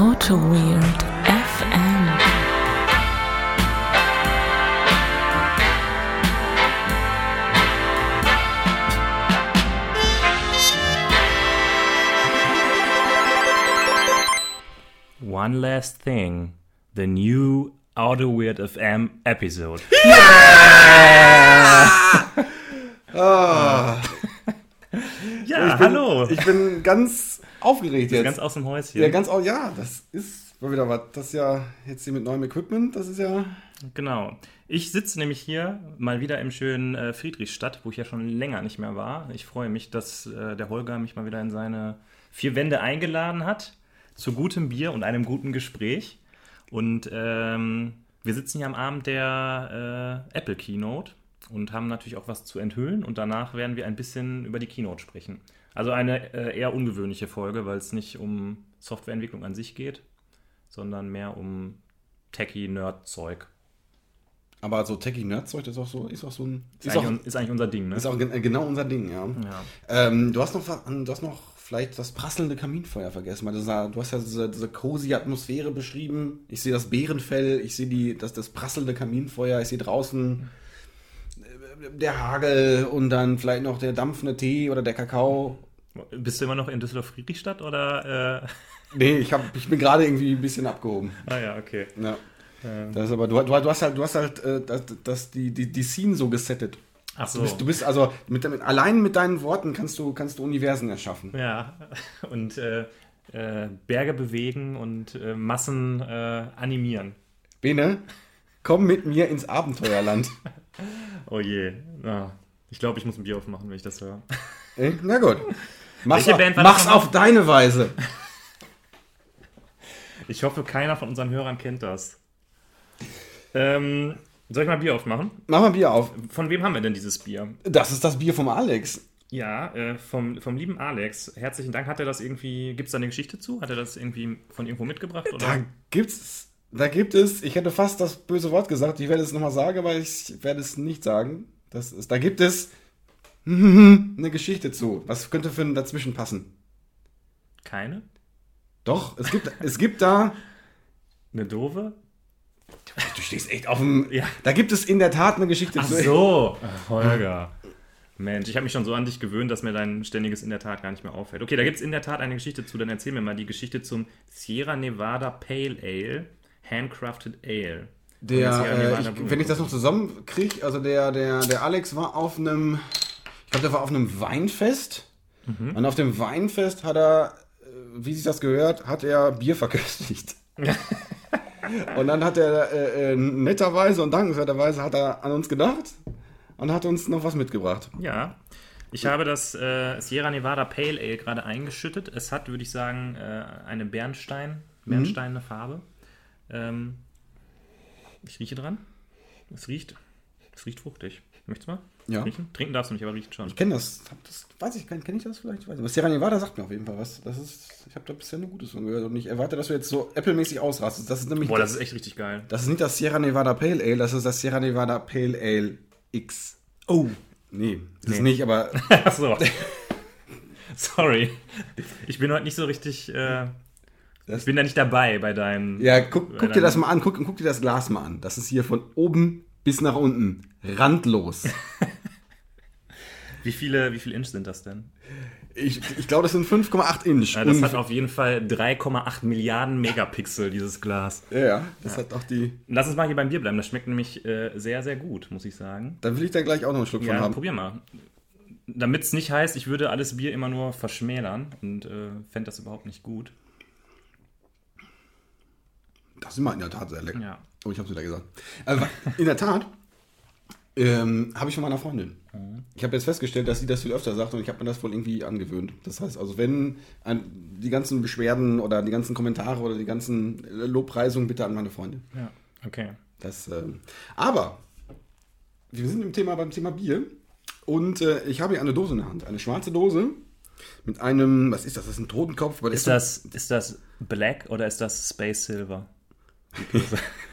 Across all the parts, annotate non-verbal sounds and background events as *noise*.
Auto Weird FM. One last thing. The new Auto Weird FM episode. *laughs* *laughs* ja, hallo. Ich bin ganz aufgeregt jetzt. ganz aus dem Häuschen. ja, ganz au- ja, das ist mal wieder was. Das ist ja jetzt hier mit neuem Equipment, das ist ja. Genau. Ich sitze nämlich hier mal wieder im schönen äh, Friedrichstadt, wo ich ja schon länger nicht mehr war. Ich freue mich, dass äh, der Holger mich mal wieder in seine vier Wände eingeladen hat. Zu gutem Bier und einem guten Gespräch. Und ähm, wir sitzen hier am Abend der äh, Apple Keynote und haben natürlich auch was zu enthüllen. Und danach werden wir ein bisschen über die Keynote sprechen. Also eine äh, eher ungewöhnliche Folge, weil es nicht um Softwareentwicklung an sich geht, sondern mehr um Techie-Nerd-Zeug. Aber so Techie-Nerd-Zeug, ist auch so, ist auch so ein. Ist, eigentlich, ist eigentlich unser Ding, ne? ist auch gen- genau unser Ding, ja. ja. Ähm, du hast noch du hast noch vielleicht das prasselnde Kaminfeuer vergessen. Weil du, sah, du hast ja diese, diese cozy Atmosphäre beschrieben. Ich sehe das Bärenfell, ich sehe die, das, das prasselnde Kaminfeuer, ich sehe draußen äh, der Hagel und dann vielleicht noch der dampfende Tee oder der Kakao. Bist du immer noch in Düsseldorf-Friedrichstadt oder? Äh... Nee, ich, hab, ich bin gerade irgendwie ein bisschen abgehoben. Ah ja, okay. Ja. Das ist aber, du, du, hast halt, du hast halt äh, das, das, die, die, die Scene so gesettet. Ach so. Du bist, du bist also, mit, mit, allein mit deinen Worten kannst du, kannst du Universen erschaffen. Ja, *laughs* und äh, äh, Berge bewegen und äh, Massen äh, animieren. Bene, komm mit mir ins Abenteuerland. *laughs* Oh je. Ja. Ich glaube, ich muss ein Bier aufmachen, wenn ich das höre. Äh, Na gut. *laughs* Mach's, Welche auf, Band war das mach's nochmal? auf deine Weise. Ich hoffe, keiner von unseren Hörern kennt das. Ähm, soll ich mal Bier aufmachen? Mach mal Bier auf. Von wem haben wir denn dieses Bier? Das ist das Bier vom Alex. Ja, äh, vom, vom lieben Alex. Herzlichen Dank. Hat er das irgendwie, gibt es da eine Geschichte zu? Hat er das irgendwie von irgendwo mitgebracht? Oder? Da gibt's, da gibt es, ich hätte fast das böse Wort gesagt, ich werde es nochmal sagen, aber ich werde es nicht sagen. Das ist, da gibt es eine Geschichte zu. Was könnte für ein dazwischen passen? Keine? Doch, es gibt, es gibt da. Eine doofe? Du stehst echt auf dem. Ja. Da gibt es in der Tat eine Geschichte Ach zu. so, Ach, Holger. Mensch, ich habe mich schon so an dich gewöhnt, dass mir dein ständiges in der Tat gar nicht mehr auffällt. Okay, da gibt es in der Tat eine Geschichte zu, dann erzähl mir mal die Geschichte zum Sierra Nevada Pale Ale, Handcrafted Ale. Der, äh, Nevada ich, wenn ich das noch zusammenkriege, also der, der, der Alex war auf einem, ich glaube, der war auf einem Weinfest. Mhm. Und auf dem Weinfest hat er, äh, wie sich das gehört, hat er Bier verköstigt. *laughs* und dann hat er äh, äh, netterweise und dankenswerterweise hat er an uns gedacht und hat uns noch was mitgebracht. Ja, ich habe das äh, Sierra Nevada Pale Ale gerade eingeschüttet. Es hat, würde ich sagen, äh, eine Bernstein, bernsteinene Farbe. Ähm, ich rieche dran. Es riecht, es riecht fruchtig. Möchtest du mal Ja. riechen? Trinken darfst du nicht, aber riecht schon. Ich kenne das, das, weiß ich, kenne kenn ich das vielleicht? Ich weiß nicht. Aber Sierra Nevada sagt mir auf jeden Fall was. Das ist, ich habe da bisher nur Gutes von gehört und ich erwarte, dass du jetzt so Apple-mäßig ausrastest. Das ist nämlich Boah, das ist echt richtig geil. Das ist nicht das Sierra Nevada Pale Ale, das ist das Sierra Nevada Pale Ale X. Oh. Nee, das ist Nee. nicht, aber *laughs* Ach so. *laughs* Sorry. Ich bin heute nicht so richtig. Äh, Das- ich bin da nicht dabei bei deinem. ja, guck, guck dir das deinem- mal an, guck, guck dir das Glas mal an. Das ist hier von oben bis nach unten. Randlos. *laughs* Wie viele, wie viele Inch sind das denn? Ich, ich glaube, das sind 5,8 Inch. Ja, das Und- hat auf jeden Fall 3,8 Milliarden Megapixel, dieses Glas. ja, ja, das hat auch die. Lass uns mal hier beim Bier bleiben. Das schmeckt nämlich äh, sehr, sehr gut, muss ich sagen. Dann will ich da gleich auch noch einen Schluck von Ja, haben. probier mal. Damit es nicht heißt, ich würde alles Bier immer nur verschmälern und äh, fände das überhaupt nicht gut. Das ist immer in der Tat sehr lecker. Ja. Oh, ich hab's wieder gesagt. Also, in der Tat ähm, habe ich von meiner Freundin. Ich habe jetzt festgestellt, dass sie das viel öfter sagt und ich habe mir das wohl irgendwie angewöhnt. Das heißt also, wenn ein, die ganzen Beschwerden oder die ganzen Kommentare oder die ganzen äh, Lobpreisungen bitte an meine Freundin. Ja, okay. Das, ähm, aber wir sind im Thema beim Thema Bier und äh, ich habe hier eine Dose in der Hand, eine schwarze Dose mit einem, was ist das? Das ist ein Totenkopf. Ist das, ist das Black oder ist das Space Silver? *laughs*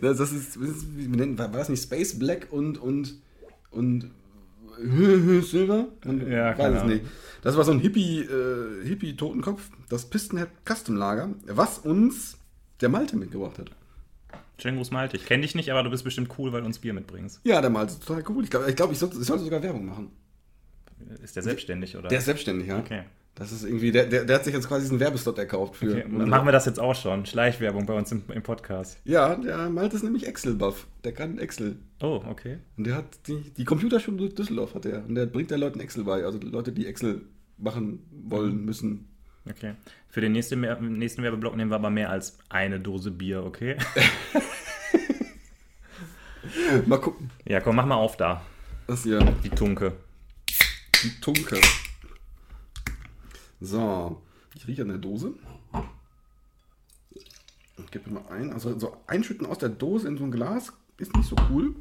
Das, das ist, das ist wie nennt- war war das nicht Space Black und und und Silver? Man Ja, weiß es nicht. Das war so ein Hippie, äh, Hippie-Totenkopf, das Pistenhead Custom Lager, was uns der Malte mitgebracht hat. Schönen Gruß Malte. Ich kenne dich nicht, aber du bist bestimmt cool, weil du uns Bier mitbringst. Ja, der Malte ist total cool. Ich glaube, ich, glaub, ich, sollte, ich sollte sogar Werbung machen. Ist der selbstständig, oder? Der ist selbstständig, ja. Okay. Das ist irgendwie, der, der, der hat sich jetzt quasi diesen Werbeslot erkauft für. okay. Dann machen wir das jetzt auch schon. Schleichwerbung bei uns im, im Podcast. Ja, der Malte ist nämlich Excel-Buff. Der kann Excel. Oh, okay. Und der hat die, die Computerschule Düsseldorf hat er. Und der bringt den Leuten Excel bei. Also Leute, die Excel machen wollen, müssen. Okay. Für den nächsten, nächsten Werbeblock nehmen wir aber mehr als eine Dose Bier, okay? *laughs* Mal gucken. Ja, komm, mach mal auf da. Das hier, Die Tunke. die Tunke. So, ich rieche an der Dose. Ich gebe mal ein. Also so einschütten aus der Dose in so ein Glas ist nicht so cool.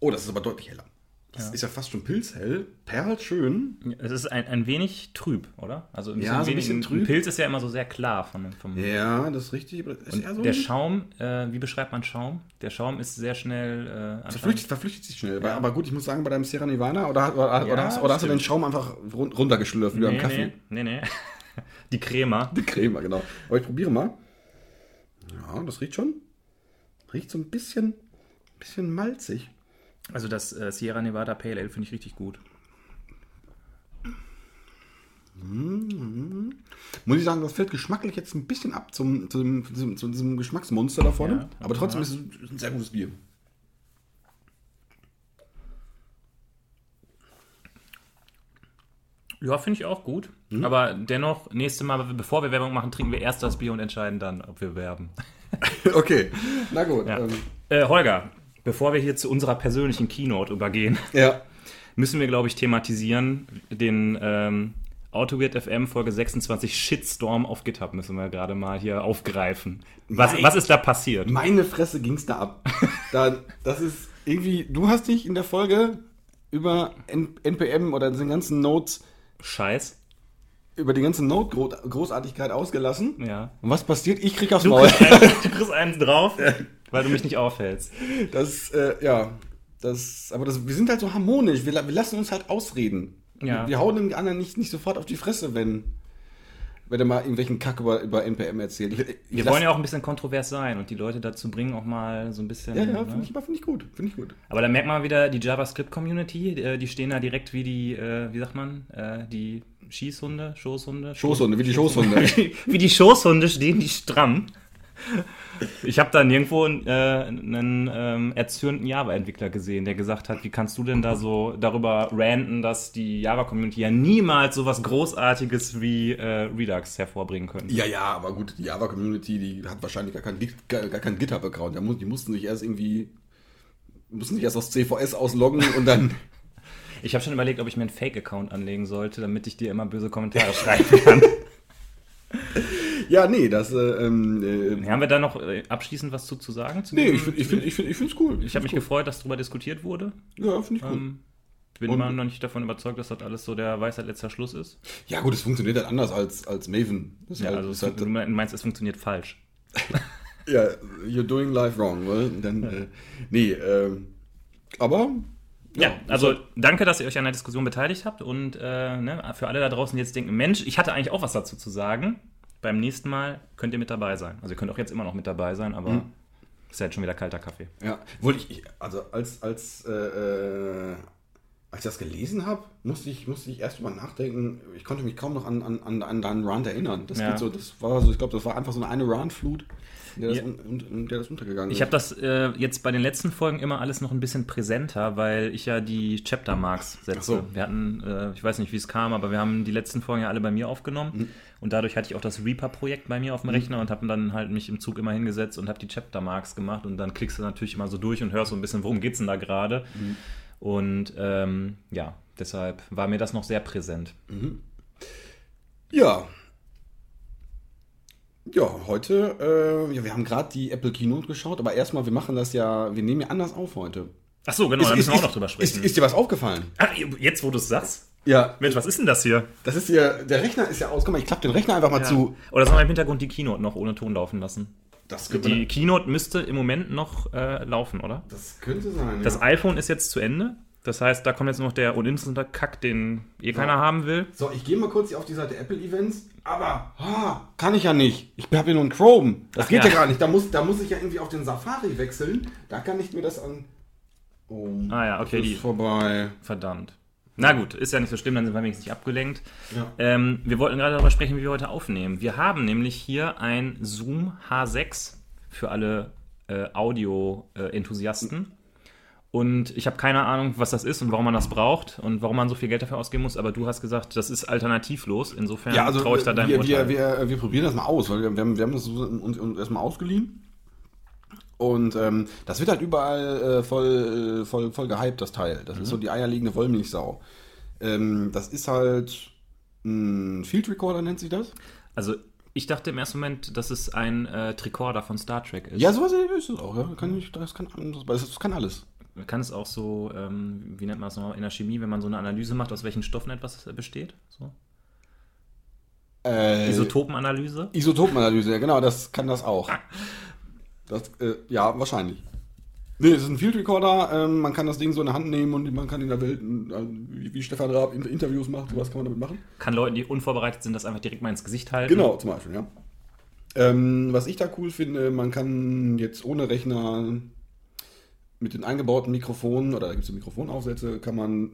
Oh, das ist aber deutlich heller. Das ist ja fast schon pilzhell. Perlschön. Es ist ein, ein wenig trüb, oder? Also ein Ja, so ein wenig, bisschen trüb. Ein Pilz ist ja immer so sehr klar von, vom, Ja, das ist richtig. ist so der Schaum, äh, wie beschreibt man Schaum? Der Schaum ist sehr schnell äh, anscheinend- Verflüchtigt, verflüchtigt sich schnell. Aber gut, ich muss sagen, bei deinem Sierra Nevada, oder, oder, Ja, oder, hast, oder hast du den Schaum einfach run runtergeschlürft, wie beim Nee, Kaffee? nee, nee, nee. *laughs* Die Crema. Die Creme, genau. Aber ich probiere mal. Ja, das riecht schon. Riecht so ein bisschen, bisschen malzig. Also das äh, Sierra Nevada Pale Ale finde ich richtig gut. Muss ich sagen, das fällt geschmacklich jetzt ein bisschen ab zum, zum, zum, zu diesem Geschmacksmonster da vorne. Ja, aber trotzdem ist es ein sehr gutes Bier. Ja, finde ich auch gut. Mhm. Aber dennoch, nächstes Mal, bevor wir Werbung machen, trinken wir erst das Bier und entscheiden dann, ob wir werben. *laughs* okay, na gut. Ja. Ähm, Äh, Holger, bevor wir hier zu unserer persönlichen Keynote übergehen, ja. müssen wir, glaube ich, thematisieren den ähm, AutoWeird FM Folge 26 Shitstorm auf GitHub müssen wir gerade mal hier aufgreifen. Was, Nein. was ist da passiert? Meine Fresse ging's da ab. *laughs* da, das ist irgendwie, du hast dich in der Folge über N NPM oder den ganzen Notes, Scheiß. über die ganze Note-Großartigkeit ausgelassen. Ja. Und was passiert? Ich krieg aufs Du Maul. kriegst, *laughs* einen, du kriegst einen drauf, weil du mich nicht aufhältst. Das, äh, ja, das, aber das, wir sind halt so harmonisch. Wir, wir lassen uns halt ausreden. Ja. Wir, wir hauen dem anderen nicht, nicht sofort auf die Fresse, wenn, wenn er mal irgendwelchen Kack über, über NPM erzählt. Ich, ich Wir wollen ja auch ein bisschen kontrovers sein und die Leute dazu bringen, auch mal so ein bisschen. Ja, ja, ne? finde ich, finde ich gut. Finde ich gut. Aber da merkt man wieder die JavaScript-Community, äh, die stehen da direkt wie die, äh, wie sagt man, äh, die Schießhunde, Schoßhunde? Schoßhunde, wie die Schoßhunde. *laughs* wie die Schoßhunde stehen die stramm. Ich habe da nirgendwo äh, einen ähm, erzürnten Java-Entwickler gesehen, der gesagt hat, wie kannst du denn da so darüber ranten, dass die Java-Community ja niemals sowas Großartiges wie äh, Redux hervorbringen könnte. Ja, ja, aber gut, die Java-Community, die hat wahrscheinlich gar keinen, gar, gar keinen GitHub-Account. Die mussten sich erst irgendwie, mussten sich erst aus CVS ausloggen und dann. *laughs* *laughs* Ich habe schon überlegt, ob ich mir einen Fake-Account anlegen sollte, damit ich dir immer böse Kommentare *laughs* schreiben kann. Ja, nee, das, äh, ähm, äh, Haben wir da noch äh, abschließend was zu, zu sagen? Zu nee, ich finde, ich finde, ich finde, ich finde es cool. ich habe mich gefreut, dass darüber diskutiert wurde. Ja, finde ich cool. Ähm, bin Und- immer noch nicht davon überzeugt, dass das alles so der Weisheit letzter Schluss ist. Ja, gut, es funktioniert halt anders als, als Maven. Das Ja, halt, also es, halt, du meinst, es funktioniert falsch. *laughs* ja, you're doing life wrong, well, dann, äh, nee, ähm, aber, Ja, also danke, dass ihr euch an der Diskussion beteiligt habt und äh, ne, für alle da draußen die jetzt denken, Mensch, ich hatte eigentlich auch was dazu zu sagen. Beim nächsten Mal könnt ihr mit dabei sein. Also ihr könnt auch jetzt immer noch mit dabei sein, aber Mhm. ist ja jetzt schon wieder kalter Kaffee. Ja, ich, ich- also als, als, äh, äh, als ich das gelesen habe, musste ich, musste ich erst mal nachdenken. Ich konnte mich kaum noch an, an, an, an deinen Rant erinnern. Das, Ja. geht so, das war so, ich glaube, das war einfach so eine, eine Rant-Flut, in der, das Ja. in der das untergegangen Ich habe das äh, jetzt bei den letzten Folgen immer alles noch ein bisschen präsenter, weil ich ja die Chapter Marks setze. So. Wir hatten, äh, ich weiß nicht, wie es kam, aber wir haben die letzten Folgen ja alle bei mir aufgenommen Mhm. und dadurch hatte ich auch das Reaper-Projekt bei mir auf dem Rechner und habe dann halt mich im Zug immer hingesetzt und habe die Chapter Marks gemacht und dann klickst du natürlich immer so durch und hörst so ein bisschen, worum geht's denn da gerade? Mhm. Und ähm, ja, deshalb war mir das noch sehr präsent. Ja. Ja, heute, äh, ja, wir haben gerade die Apple Keynote geschaut, aber erstmal, wir machen das ja, wir nehmen ja anders auf heute. Ach so, genau, da müssen wir auch noch drüber sprechen. Ist, ist dir was aufgefallen? ah, jetzt, wo du es sagst? Ja, Mensch, was ist denn das hier? das ist ja, der Rechner ist ja aus. Guck mal, ich klappe den Rechner einfach mal zu. Oder sollen wir im Hintergrund die Keynote noch ohne Ton laufen lassen? Die Keynote müsste im Moment noch äh, laufen, oder? Das könnte sein. Das ja. iPhone ist jetzt zu Ende. Das heißt, da kommt jetzt noch der uninteressante Kack, den eh keiner haben will. So, ich gehe mal kurz hier auf die Seite Apple Events, aber ah, kann ich ja nicht. Ich habe hier nur einen Chrome. Das Ach geht ja. ja. gar nicht. Da muss, da muss ich ja irgendwie auf den Safari wechseln. Da kann ich mir das an. Oh, Ah ja, okay, die- ist vorbei. Verdammt. Na gut, ist ja nicht so schlimm, dann sind wir wenigstens nicht abgelenkt. Ja. Ähm, wir wollten gerade darüber sprechen, wie wir heute aufnehmen. Wir haben nämlich hier ein Zoom H6 für alle äh, Audio-Enthusiasten. Und ich habe keine Ahnung, was das ist und warum man das braucht und warum man so viel Geld dafür ausgeben muss. Aber du hast gesagt, das ist alternativlos. Insofern Ja, also traue ich da deinem wir, Urteil. wir, wir, wir probieren das mal aus, weil wir, wir, haben, wir haben das uns erstmal ausgeliehen. Und ähm, das wird halt überall äh, voll, äh, voll, voll gehypt, das Teil. Das Mhm. ist so die eierlegende Wollmilchsau. Ähm, das ist halt ein Field Recorder, nennt sich das. also ich dachte im ersten Moment, dass es ein äh, Tricorder von Star Trek ist. Ja, sowas ist es auch. Ja. Kann ich, das, kann, das, kann alles. Man kann es auch so, ähm, wie nennt man es nochmal, in der Chemie, wenn man so eine Analyse macht, aus welchen Stoffen etwas besteht? So. Äh, Isotopenanalyse? Isotopenanalyse, ja genau, das kann das auch. *laughs* Das, äh, ja, wahrscheinlich. Nee, es ist ein Field Recorder, ähm, man kann das Ding so in der Hand nehmen und man kann in der Welt, äh, wie, Stefan Raab in- Interviews macht, sowas kann man damit machen. Kann Leuten, die unvorbereitet sind, das einfach direkt mal ins Gesicht halten. Genau, zum Beispiel, ja. Ähm, was ich da cool finde, man kann jetzt ohne Rechner mit den eingebauten Mikrofonen, oder da gibt es Mikrofonaufsätze, kann man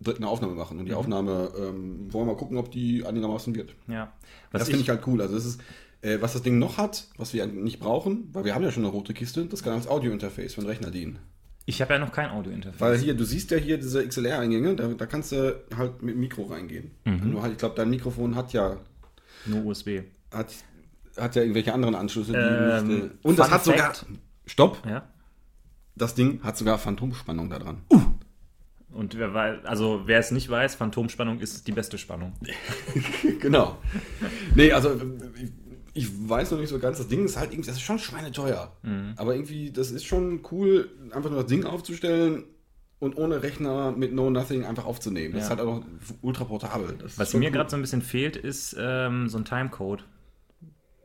direkt eine Aufnahme machen. Und die Aufnahme, ähm, wollen wir mal gucken, ob die einigermaßen wird. Ja. Was das finde ich halt cool. Also das ist, äh, was das Ding noch hat, was wir nicht brauchen, weil wir haben ja schon eine rote Kiste, das kann als Audio-Interface für den Rechner dienen. ich habe ja noch kein Audio-Interface. Weil hier, du siehst ja hier diese XLR-Eingänge, da, da kannst du halt mit Mikro reingehen. Nur halt, ich glaube, dein Mikrofon hat ja, Nur USB. hat, hat ja irgendwelche anderen Anschlüsse. Die Ähm, nicht, äh, und das hat sogar, stopp, Ja. das Ding hat sogar Phantomspannung da dran. Und wer weiß, also wer es nicht weiß, Phantomspannung ist die beste Spannung. *laughs* genau. Nee, also ich, weiß noch nicht so ganz, das Ding ist halt irgendwie, das ist schon schweineteuer. Aber irgendwie, das ist schon cool, einfach nur das Ding aufzustellen und ohne Rechner mit No Nothing einfach aufzunehmen. Das Ja. ist halt auch ultra portabel. Das Was mir cool. gerade so ein bisschen fehlt, ist ähm, so ein Timecode.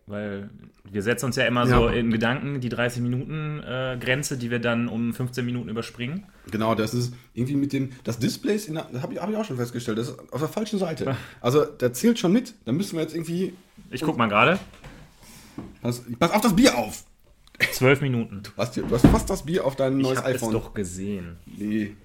Weil wir setzen uns ja immer Ja. so in Gedanken die 30 Minuten äh, Grenze, die wir dann um 15 Minuten überspringen. Genau, das ist irgendwie mit dem, das Display ist, in der- das habe ich, hab ich auch schon festgestellt, das ist auf der falschen Seite. *laughs* Also, der zählt schon mit. Da müssen wir jetzt irgendwie, Ich guck mal gerade. pass, pass auf das Bier auf. 12 Minuten. Du hast, du hast fast das Bier auf dein Ich neues habe es iPhone. doch gesehen. Nee.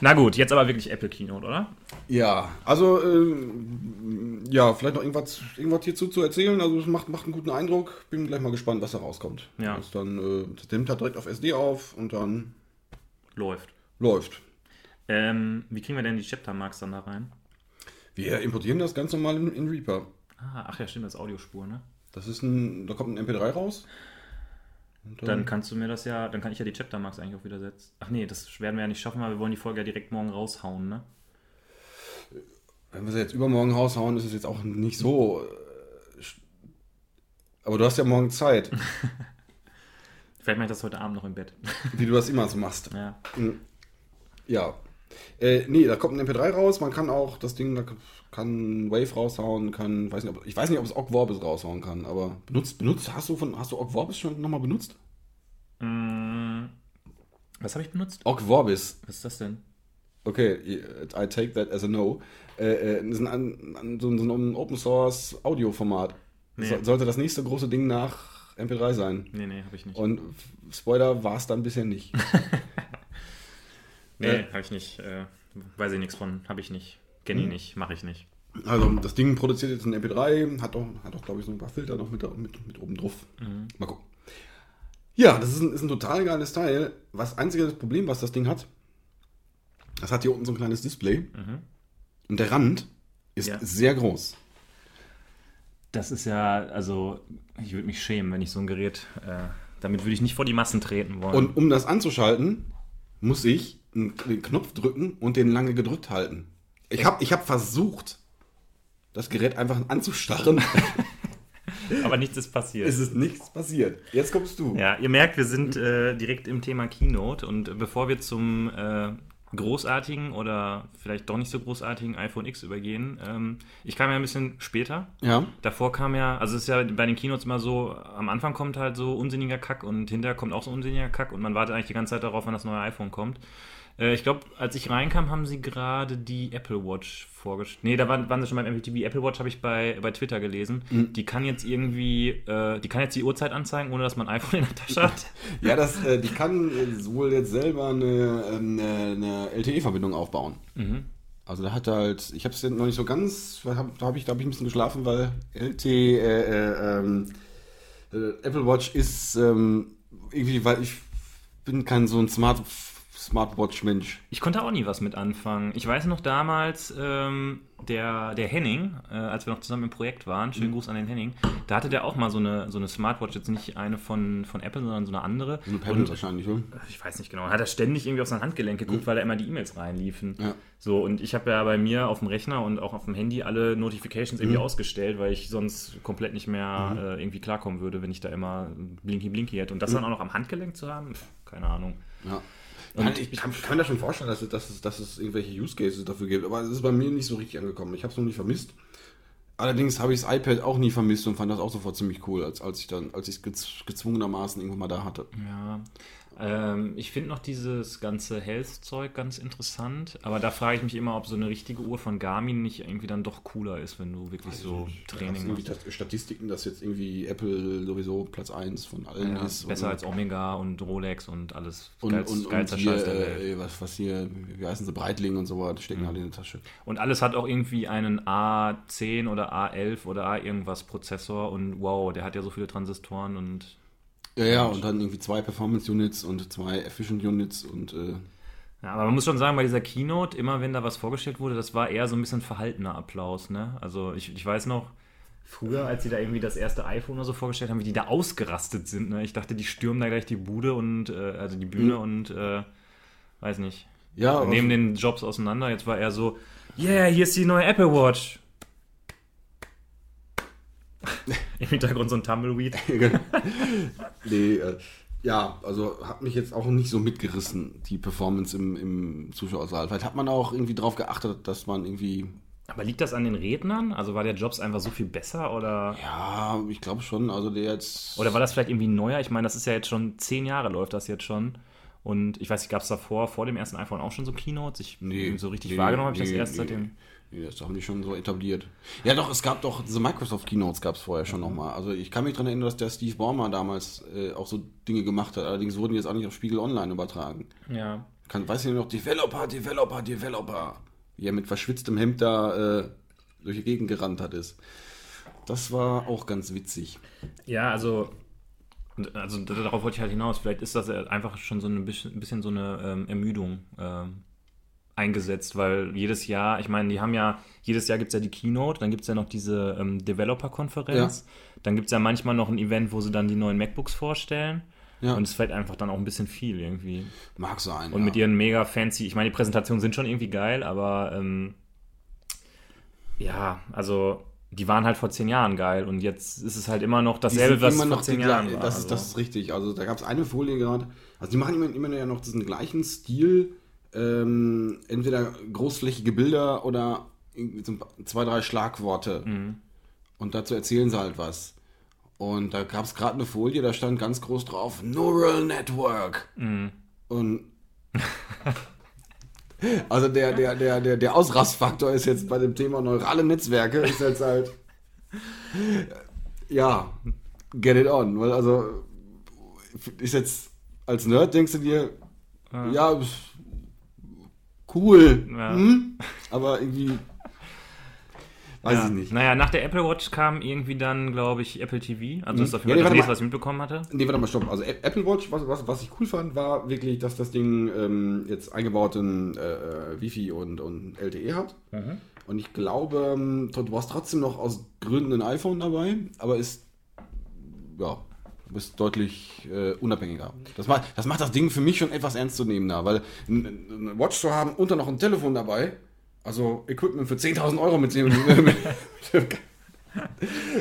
Na gut, jetzt aber wirklich Apple Keynote, oder? Ja, also, ähm, ja, vielleicht noch irgendwas, irgendwas hierzu zu erzählen. Also, es macht, macht einen guten Eindruck. Bin gleich mal gespannt, was da rauskommt. Ja. Das, dann, äh, das nimmt er direkt auf SD auf und dann Läuft. läuft. Ähm, wie kriegen wir denn die Chapter-Marks dann da rein? Wir importieren das ganz normal in, in Reaper. Ah, ach ja, stimmt, das Audiospur, ne? Das ist ein, da kommt ein MP3 raus. Und Dann kannst du mir das ja, dann kann ich ja die Chapter-Marks eigentlich auch wieder setzen. Ach nee, das werden wir ja nicht schaffen, weil wir wollen die Folge ja direkt morgen raushauen, ne? Wenn wir sie jetzt übermorgen raushauen, ist es jetzt auch nicht so. äh, Aber du hast ja morgen Zeit, *laughs* Vielleicht mache ich das heute Abend noch im Bett. wie du das immer so machst. ja. Ja. Äh, nee, da kommt ein MP3 raus. Man kann auch das Ding, da kann Wave raushauen, kann, weiß nicht, ob, ich weiß nicht, ob es Ogg Vorbis raushauen kann, aber benutzt, benutzt, hast du von, hast du Ogg Vorbis schon nochmal benutzt? Mm, was habe ich benutzt? Ogg Vorbis. Was ist das denn? Okay, I take that as a no. Äh, äh, das ist ein, ein, so ein, so ein Open Source Audioformat. Nee. So, sollte das nächste große Ding nach MP3 sein. Nee, nee, habe ich nicht. Und Spoiler war es dann bisher nicht. *laughs* nee, äh, habe ich nicht. Äh, weiß ich nichts von. Habe ich nicht. Kenne Hm. ich nicht. Mache ich nicht. Also das Ding produziert jetzt ein MP3, hat auch, hat auch glaube ich, so ein paar Filter noch mit, mit, mit oben drauf. Mal gucken. Ja, das ist ein, ist ein total geiles Teil. Was einzige Problem, was das Ding hat, das hat hier unten so ein kleines Display. Und der Rand ist Ja. sehr groß. Das ist ja, also, ich würde mich schämen, wenn ich so ein Gerät. Äh, damit würde ich nicht vor die Massen treten wollen. Und um das anzuschalten, muss ich den Knopf drücken und den lange gedrückt halten. Ich habe ich hab versucht, das Gerät einfach anzustarren. *laughs* Aber nichts ist passiert. es ist nichts passiert. Jetzt kommst du. Ja, ihr merkt, wir sind äh, direkt im Thema Keynote und bevor wir zum äh, großartigen oder vielleicht doch nicht so großartigen iPhone X übergehen. Ähm, ich kam ja ein bisschen später. Ja. Davor kam ja, also es ist ja bei den Keynotes immer so, am Anfang kommt halt so unsinniger Kack und hinterher kommt auch so unsinniger Kack und man wartet eigentlich die ganze Zeit darauf, wann das neue iPhone kommt. Äh, ich glaube, als ich reinkam, haben sie gerade die Apple Watch vorgestellt. Nee, da waren, waren sie schon beim MVTV. Apple Watch habe ich bei, bei Twitter gelesen. Die kann jetzt irgendwie, äh, die kann jetzt die Uhrzeit anzeigen, ohne dass man ein iPhone in der Tasche hat. *laughs* Ja, das, äh, die kann äh, wohl jetzt selber eine, ähm, eine, eine LTE-Verbindung aufbauen. Also da hat er halt, ich habe es noch nicht so ganz, da habe hab ich, da hab ich ein bisschen geschlafen, weil LTE, äh, äh, ähm, äh, Apple Watch ist ähm, irgendwie, weil ich bin kein so ein Smart Smartwatch-Mensch. Ich konnte auch nie was mit anfangen. Ich weiß noch damals, ähm, der, der Henning, äh, als wir noch zusammen im Projekt waren, schönen Gruß an den Henning, da hatte der auch mal so eine, so eine Smartwatch, jetzt nicht eine von, von Apple, sondern so eine andere. So eine Pebble Und- wahrscheinlich, oder? ich weiß nicht genau, hat er ständig irgendwie auf sein Handgelenk geguckt, weil da immer die E-Mails reinliefen. Ja. So, und ich habe ja bei mir auf dem Rechner und auch auf dem Handy alle Notifications irgendwie ausgestellt, weil ich sonst komplett nicht mehr äh, irgendwie klarkommen würde, wenn ich da immer Blinky Blinky hätte. Und das dann auch noch am Handgelenk zu haben, pff, keine Ahnung. Ja. Kann, ich kann, kann mir das schon vorstellen, dass es, dass, es, dass es irgendwelche Use Cases dafür gibt, aber es ist bei mir nicht so richtig angekommen. Ich habe es noch nicht vermisst. Allerdings habe ich das iPad auch nie vermisst und fand das auch sofort ziemlich cool, als, als ich dann, als ich es gez, gezwungenermaßen irgendwann mal da hatte. Ja, ähm, ich finde noch dieses ganze Health-Zeug ganz interessant, aber da frage ich mich immer, ob so eine richtige Uhr von Garmin nicht irgendwie dann doch cooler ist, wenn du wirklich so Da Training machst. Stat- Statistiken, dass jetzt irgendwie Apple sowieso Platz 1 von allen Ja, ist. besser als Omega und Rolex und alles. und, Geilst- und, und hier, äh, was, was hier, wie heißen sie, Breitling und so weiter, stecken Mhm. alle in der Tasche. Und alles hat auch irgendwie einen A10 oder A11 oder A irgendwas Prozessor und wow, der hat ja so viele Transistoren und Ja, ja, und dann irgendwie zwei Performance Units und zwei Efficient Units und äh, Ja, aber man muss schon sagen, bei dieser Keynote, immer wenn da was vorgestellt wurde, das war eher so ein bisschen verhaltener Applaus, ne? Also ich, ich weiß noch, früher, als sie da irgendwie das erste iPhone oder so vorgestellt haben, wie die da ausgerastet sind, ne? Ich dachte, die stürmen da gleich die Bude und, äh, also die Bühne Mhm. und, äh, weiß nicht, ja, nehmen den Jobs auseinander. Jetzt war er so, yeah, hier ist die neue Apple Watch. *laughs* Im Hintergrund so ein Tumbleweed. *laughs* Nee, äh, ja, also hat mich jetzt auch nicht so mitgerissen, die Performance im, im Zuschauersaal. Vielleicht hat man auch irgendwie drauf geachtet, dass man irgendwie, Aber liegt das an den Rednern? Also war der Jobs einfach so viel besser oder... ja, ich glaube schon, also der jetzt. Oder war das vielleicht irgendwie neuer? Ich meine, das ist ja jetzt schon zehn Jahre läuft das jetzt schon. Und ich weiß nicht, gab es davor, vor dem ersten iPhone auch schon so Keynotes? Ich so richtig nee, wahrgenommen habe ich das nee, erst nee. seitdem. Das haben die schon so etabliert. Ja, doch, es gab doch, diese Microsoft Keynotes gab es vorher schon nochmal. Also ich kann mich daran erinnern, dass der Steve Ballmer damals äh, auch so Dinge gemacht hat. Allerdings wurden die jetzt auch nicht auf Spiegel Online übertragen. Ja. Kann, weiß ich noch, Developer, Developer, Developer. Wie er mit verschwitztem Hemd da äh, durch die Gegend gerannt hat ist. Das war auch ganz witzig. Ja, also, also darauf wollte ich halt hinaus. Vielleicht ist das einfach schon so ein bisschen, bisschen so eine ähm, Ermüdung ähm, eingesetzt, weil jedes Jahr, ich meine, die haben ja, jedes Jahr gibt es ja die Keynote, dann gibt es ja noch diese ähm, Developer-Konferenz, dann gibt es ja manchmal noch ein Event, wo sie dann die neuen MacBooks vorstellen. Ja. Und es fällt einfach dann auch ein bisschen viel irgendwie. Mag sein. Und ja. mit ihren mega fancy, ich meine, die Präsentationen sind schon irgendwie geil, aber ähm, ja, also die waren halt vor zehn Jahren geil und jetzt ist es halt immer noch dasselbe, was immer vor zehn Jahren war. das, ist, also. das ist richtig. Also da gab es eine Folie gerade. Also die machen immer, immer ja noch diesen gleichen Stil. Ähm, entweder großflächige Bilder oder zwei, drei Schlagworte. Mhm. Und dazu erzählen sie halt was. Und da gab es gerade eine Folie, da stand ganz groß drauf Neural Network. Mhm. Und *laughs* also der, der, der, der, der Ausrastfaktor ist jetzt bei dem Thema neurale Netzwerke, ist jetzt halt ja, get it on. Weil also ist jetzt als Nerd denkst du dir, ja, pf, cool. Ja. Hm? Aber irgendwie weiß ja. ich nicht. Naja, nach der Apple Watch kam irgendwie dann, glaube ich, Apple TV. Also das ist auf jeden Fall das nächste, was ich mitbekommen hatte. Nee, warte mal, stopp. Also Apple Watch, was, was, was ich cool fand, war wirklich, dass das Ding ähm, jetzt eingebauten äh, äh, Wi-Fi und, und LTE hat. Und ich glaube, ähm, du hast trotzdem noch aus Gründen ein iPhone dabei, aber ist, ja, du bist deutlich äh, unabhängiger. Das macht, das macht das Ding für mich schon etwas ernstzunehmender, weil ein- ein- eine Watch zu haben und dann noch ein Telefon dabei, also Equipment für 10.000 Euro mitnehmen, *laughs*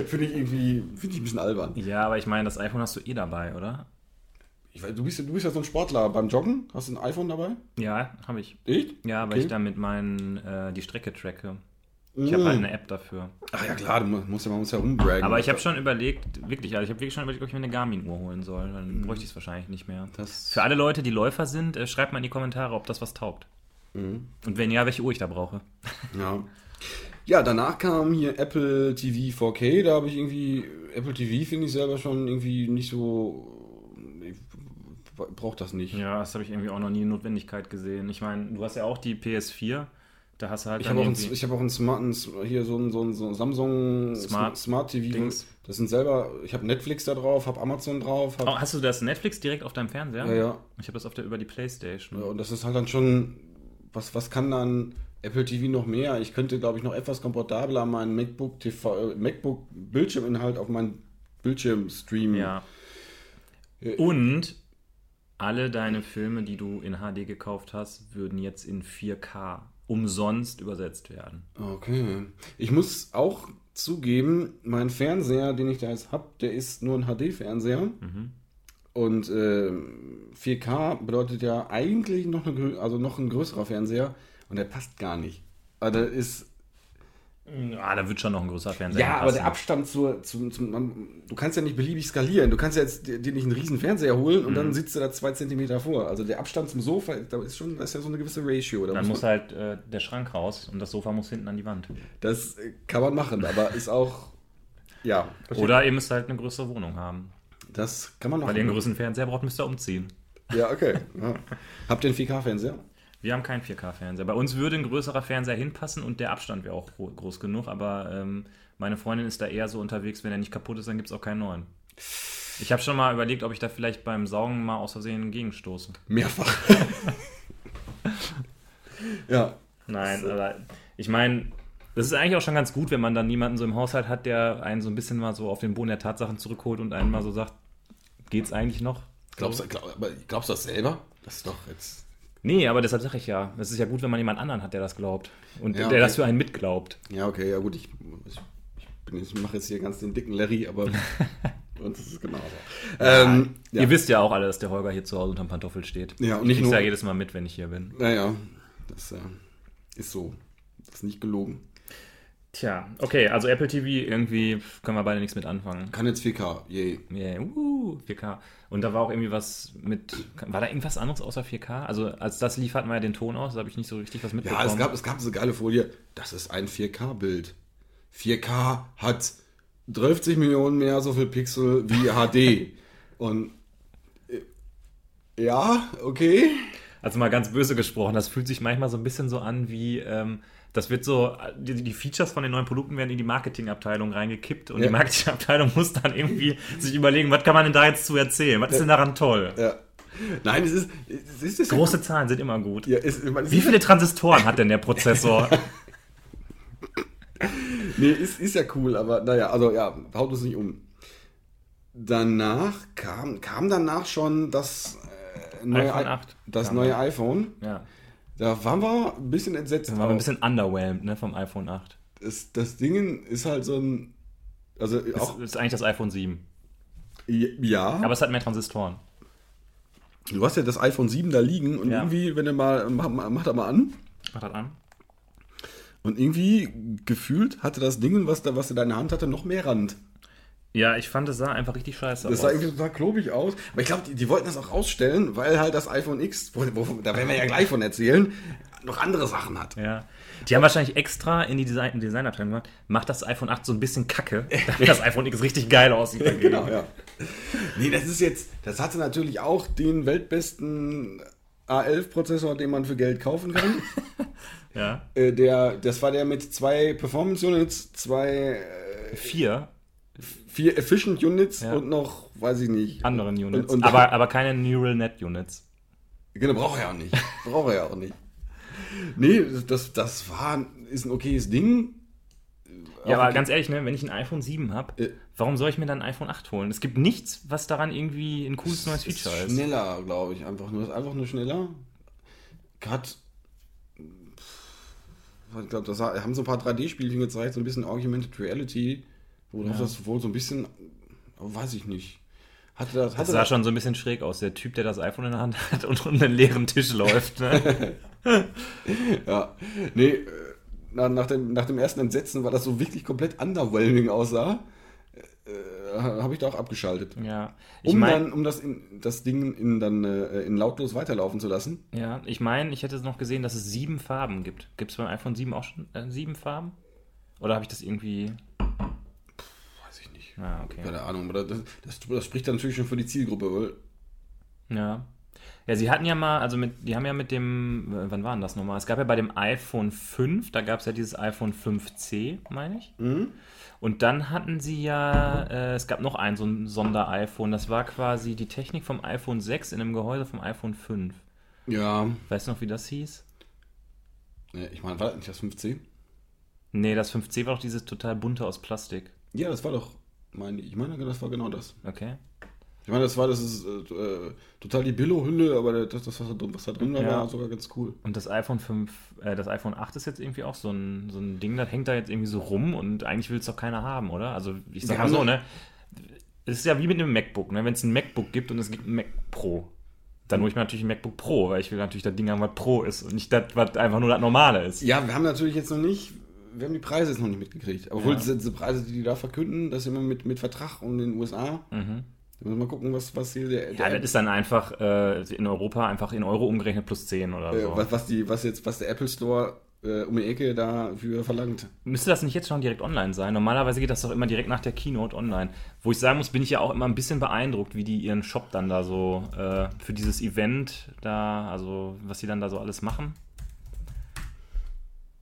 finde ich irgendwie, finde ich ein bisschen albern. Ja, aber ich meine, das iPhone hast du eh dabei, oder? Ich du, bist, ja- du bist ja so ein Sportler. Beim Joggen hast du ein iPhone dabei? Ja, habe ich. Echt? Ja, weil Okay. ich damit meinen, äh, die Strecke tracke. Ich habe halt eine App dafür. Ach ja, klar, du mu- musst ja, man muss ja rumbraggen. Aber ich habe schon überlegt, wirklich, also ich habe wirklich schon überlegt, ob ich mir eine Garmin-Uhr holen soll. Dann bräuchte ich es wahrscheinlich nicht mehr. Das- Für alle Leute, die Läufer sind, äh, schreibt mal in die Kommentare, ob das was taugt. Und wenn ja, welche Uhr ich da brauche. Ja. Ja, danach kam hier Apple TV 4K. Da habe ich irgendwie. Apple TV finde ich selber schon irgendwie nicht so. Ich brauche das nicht. Ja, das habe ich irgendwie auch noch nie in Notwendigkeit gesehen. Ich meine, du hast ja auch die PS4. Da hast du halt Ich habe auch, ein, ich hab auch einen smarten, hier so ein, so ein, so ein Samsung Smart Smart TV. Dings. Das sind selber, ich habe Netflix da drauf, habe Amazon drauf. Hab, Oh, hast du das Netflix direkt auf deinem Fernseher? ja, ja, Ich habe das auf der, über die Playstation. ja. Und das ist halt dann schon, was, was kann dann Apple TV noch mehr? Ich könnte, glaube ich, noch etwas komfortabler meinen MacBook TV, äh, MacBook Bildschirminhalt auf meinen Bildschirm streamen. Ja. Äh, Und alle deine Filme, die du in HD gekauft hast, würden jetzt in 4K umsonst übersetzt werden. Okay. Ich muss auch zugeben, mein Fernseher, den ich da jetzt habe, der ist nur ein HD-Fernseher. Und äh, 4K bedeutet ja eigentlich noch, eine, also noch ein größerer Fernseher. Und der passt gar nicht. Also der ist. Ah, da wird schon noch ein größer Fernseher Ja, aber der Abstand zur, zum, zum man, du kannst ja nicht beliebig skalieren. Du kannst ja jetzt dir nicht einen riesen Fernseher holen und Mhm. dann sitzt du da zwei Zentimeter vor. Also der Abstand zum Sofa, da ist schon, das ist ja so eine gewisse Ratio. Da Dann muss man- halt äh, der Schrank raus und das Sofa muss hinten an die Wand. das äh, kann man machen, aber ist auch, ja. Oder ihr müsst halt eine größere Wohnung haben. Das kann man machen. Weil ihr einen größeren Fernseher braucht, müsst ihr umziehen. Ja, okay. Ja. Habt ihr einen 4K-Fernseher? Wir haben keinen 4K-Fernseher. Bei uns würde ein größerer Fernseher hinpassen und der Abstand wäre auch gro- groß genug, aber ähm, meine Freundin ist da eher so unterwegs, wenn er nicht kaputt ist, dann gibt es auch keinen neuen. Ich habe schon mal überlegt, ob ich da vielleicht beim Saugen mal aus Versehen gegenstoße. Mehrfach. *laughs* ja. Nein, aber ich meine, das ist eigentlich auch schon ganz gut, wenn man dann niemanden so im Haushalt hat, der einen so ein bisschen mal so auf den Boden der Tatsachen zurückholt und einen mal so sagt, geht's eigentlich noch? Glaubst du, glaub, glaubst du das selber? Das ist doch jetzt. Nee, aber deshalb sage ich ja, es ist ja gut, wenn man jemand anderen hat, der das glaubt und Ja, der okay. das für einen mitglaubt. Ja, okay, ja gut, ich, ich, ich, bin jetzt- ich mache jetzt hier ganz den dicken Larry, aber *laughs* und das ist genauso. Ähm, ja. Ihr wisst ja auch alle, dass der Holger hier zu Hause unterm Pantoffel steht. Ja, und ich nicht krieg's nur- ja jedes Mal mit, wenn ich hier bin. Naja, das äh, ist so. Das ist nicht gelogen. Tja, okay, also Apple TV irgendwie können wir beide nichts mit anfangen. Kann jetzt 4K, yay. Yeah, uh, 4K. Und da war auch irgendwie was mit. War da irgendwas anderes außer 4K? Also, als das lief, hatten wir ja den Ton aus, da habe ich nicht so richtig was mitbekommen. Ja, es gab, es gab so geile Folie. Das ist ein 4K-Bild. 4K hat 30 Millionen mehr so viel Pixel wie *laughs* HD. Und äh, ja, okay. Also mal ganz böse gesprochen, das fühlt sich manchmal so ein bisschen so an wie. Ähm, das wird so, die, die Features von den neuen Produkten werden in die Marketingabteilung reingekippt und Ja. die Marketingabteilung *laughs* muss dann irgendwie sich überlegen, was kann man denn da jetzt zu erzählen? Was ist denn daran toll? Ja. Nein, es ist. Es ist, es Große Zahlen sind immer gut. Ja, es, meine, Wie viele Transistoren hat denn der Prozessor? *laughs* nee, ist, ist ja cool, aber naja, also ja, haut uns nicht um. Danach kam, kam danach schon das äh, neue, iPhone I- 8 das neue iPhone. ja. Da waren wir ein bisschen entsetzt. Dann waren wir ein bisschen underwhelmed ne, vom iPhone 8. das, das Ding ist halt so ein. Also auch. Das ist eigentlich das iPhone 7. Ja. Aber es hat mehr Transistoren. Du hast ja das iPhone 7 da liegen und Ja. irgendwie, wenn du mal, mach, mach mach da mal an. Mach das an. Und irgendwie gefühlt hatte das Ding, was da, was in deiner Hand hatte, noch mehr Rand. Ja, ich fand, es sah einfach richtig scheiße Das aus. sah irgendwie total klobig aus. Aber ich glaube, die, die wollten das auch rausstellen, weil halt das iPhone X, wo, wo, da werden wir ja gleich von erzählen, noch andere Sachen hat. Ja. Die haben wahrscheinlich extra in die Design Designabteilung gemacht, macht das iPhone 8 so ein bisschen kacke, *laughs* damit das iPhone X richtig geil aussieht. dagegen. Genau, ja. Nee, das ist jetzt, das hatte natürlich auch den weltbesten A11-Prozessor, den man für Geld kaufen kann. *laughs* Ja. äh, der, das war der mit zwei Performance Units, zwei äh, Vier vier Efficient Units Ja. und noch, weiß ich nicht. anderen Units. Und, und aber, aber keine Neural Net Units. Genau, braucht er ja auch nicht. Braucht er ja auch nicht. Nee, das, das war, ist ein okayes Ding. Ja, aber okay. ganz ehrlich, ne, wenn ich ein iPhone 7 habe, Äh. warum soll ich mir dann ein iPhone 8 holen? Es gibt nichts, was daran irgendwie ein cooles neues Feature ist. schneller, glaube ich, einfach nur. Ist einfach nur schneller. Hat. Ich glaube, das haben so ein paar 3D-Spielchen gezeigt, so ein bisschen Augmented Reality, wo Ja. das wohl so ein bisschen, weiß ich nicht. Hatte das, Das hatte sah das, schon so ein bisschen schräg aus, der Typ, der das iPhone in der Hand *laughs* hat und um den leeren Tisch läuft. Ne? *laughs* ja. Nee, äh, nach, nach, dem, nach dem ersten Entsetzen, weil das so wirklich komplett underwhelming aussah, äh, habe ich da auch abgeschaltet. ja, ich Um, meine, dann, um das, in, das Ding in, dann, äh, in lautlos weiterlaufen zu lassen. ja, ich meine, ich hätte noch gesehen, dass es sieben Farben gibt. Gibt es beim iPhone 7 auch schon äh, sieben Farben? Oder habe ich das irgendwie? Ah, okay. Keine Ahnung, aber das, das, das spricht dann natürlich schon für die Zielgruppe, weil Ja. Ja, sie hatten ja mal, also mit, die haben ja mit dem, wann war denn das nochmal? Es gab ja bei dem iPhone 5, da gab es ja dieses iPhone 5C, meine ich. Und dann hatten sie ja, äh, es gab noch ein so ein Sonder-iPhone, das war quasi die Technik vom iPhone 6 in einem Gehäuse vom iPhone 5. ja, Weißt du noch, wie das hieß? nee, ich meine, war das nicht das 5C? Nee, das 5C war doch dieses total bunte aus Plastik. Ja, das war doch, meine ich meine, das war genau das. Okay. Ich meine, das war das ist äh, total die Billo-Hülle, aber das, das was, da drin- was da drin war, Ja. war sogar ganz cool. Und das iPhone 5, äh, das iPhone 8 ist jetzt irgendwie auch so ein, so ein Ding, das hängt da jetzt irgendwie so rum und eigentlich will es doch keiner haben, oder? Also ich sag Wir mal so, ne? Es ist ja wie mit einem MacBook, ne? Wenn es ein MacBook gibt und es gibt ein Mac Pro, dann hole ich mir natürlich ein MacBook Pro, weil ich will natürlich das Ding haben, was Pro ist und nicht das, was einfach nur das Normale ist. Ja, wir haben natürlich jetzt noch nicht, wir haben die Preise jetzt noch nicht mitgekriegt. Obwohl Ja. diese, Preise, die die da verkünden, das ist immer mit, mit Vertrag und in den USA. Da müssen wir mal gucken, was, was hier der, Mhm. Ja, der das ist dann einfach äh, in Europa einfach in Euro umgerechnet plus 10 oder äh, so. was, was, die, was jetzt, was der Apple Store äh, um die Ecke dafür verlangt. Müsste das nicht jetzt schon direkt online sein? Normalerweise geht das doch immer direkt nach der Keynote online. Wo ich sagen muss, bin ich ja auch immer ein bisschen beeindruckt, wie die ihren Shop dann da so äh, für dieses Event da, also was sie dann da so alles machen.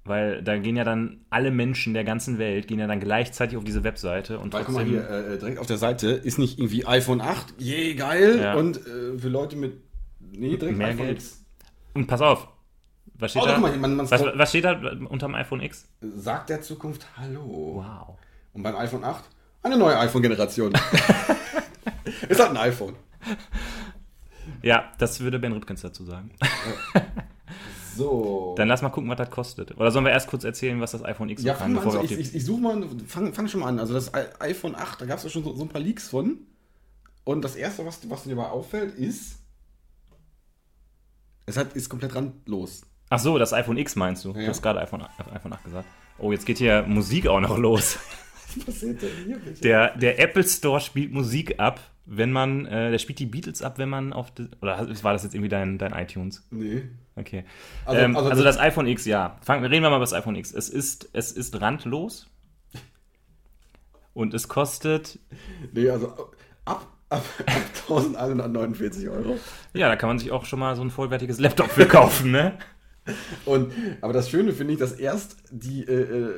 Weil da gehen ja dann alle Menschen der ganzen Welt, gehen ja dann gleichzeitig auf diese Webseite und Weil, guck mal hier, äh, direkt auf der Seite ist nicht irgendwie iPhone 8, je geil, Ja. und äh, für Leute mit, nee, direkt Mehr iPhone Geld. X. Und pass auf, was steht Oh, da? guck mal, man, was, was steht da unterm iPhone X? sagt der Zukunft Hallo. Wow. Und beim iPhone 8 eine neue iPhone-Generation. *laughs* ist halt ein iPhone. Ja, das würde Ben Ripkins dazu sagen. *laughs* So. Dann lass mal gucken, was das kostet. Oder sollen wir erst kurz erzählen, was das iPhone X ja, kann, an. bevor auf ich, ich, ich suche mal, fang, fang schon mal an. Also das iPhone 8, da gab es ja schon so, so ein paar Leaks von. Und das erste, was, was dir mal auffällt, ist, es hat, ist komplett randlos. Ach so, das iPhone X meinst du? Ja. Du hast gerade iPhone, iPhone 8 gesagt. Oh, jetzt geht hier Musik auch noch los. *laughs* Was passiert denn hier bitte? Der, der Apple Store spielt Musik ab, wenn man, äh, der spielt die Beatles ab, wenn man auf, die, oder war das jetzt irgendwie dein, dein iTunes? Nee. Okay. Also- ähm, also- also, das iPhone X, ja. Fangen, reden wir mal über das iPhone X. Es ist, es ist randlos und es kostet, Nee, also ab, ab, ab *laughs* 1149 Euro. ja, da kann man sich auch schon mal so ein vollwertiges Laptop für kaufen, ne? Und, aber das Schöne finde ich, dass erst die äh, äh,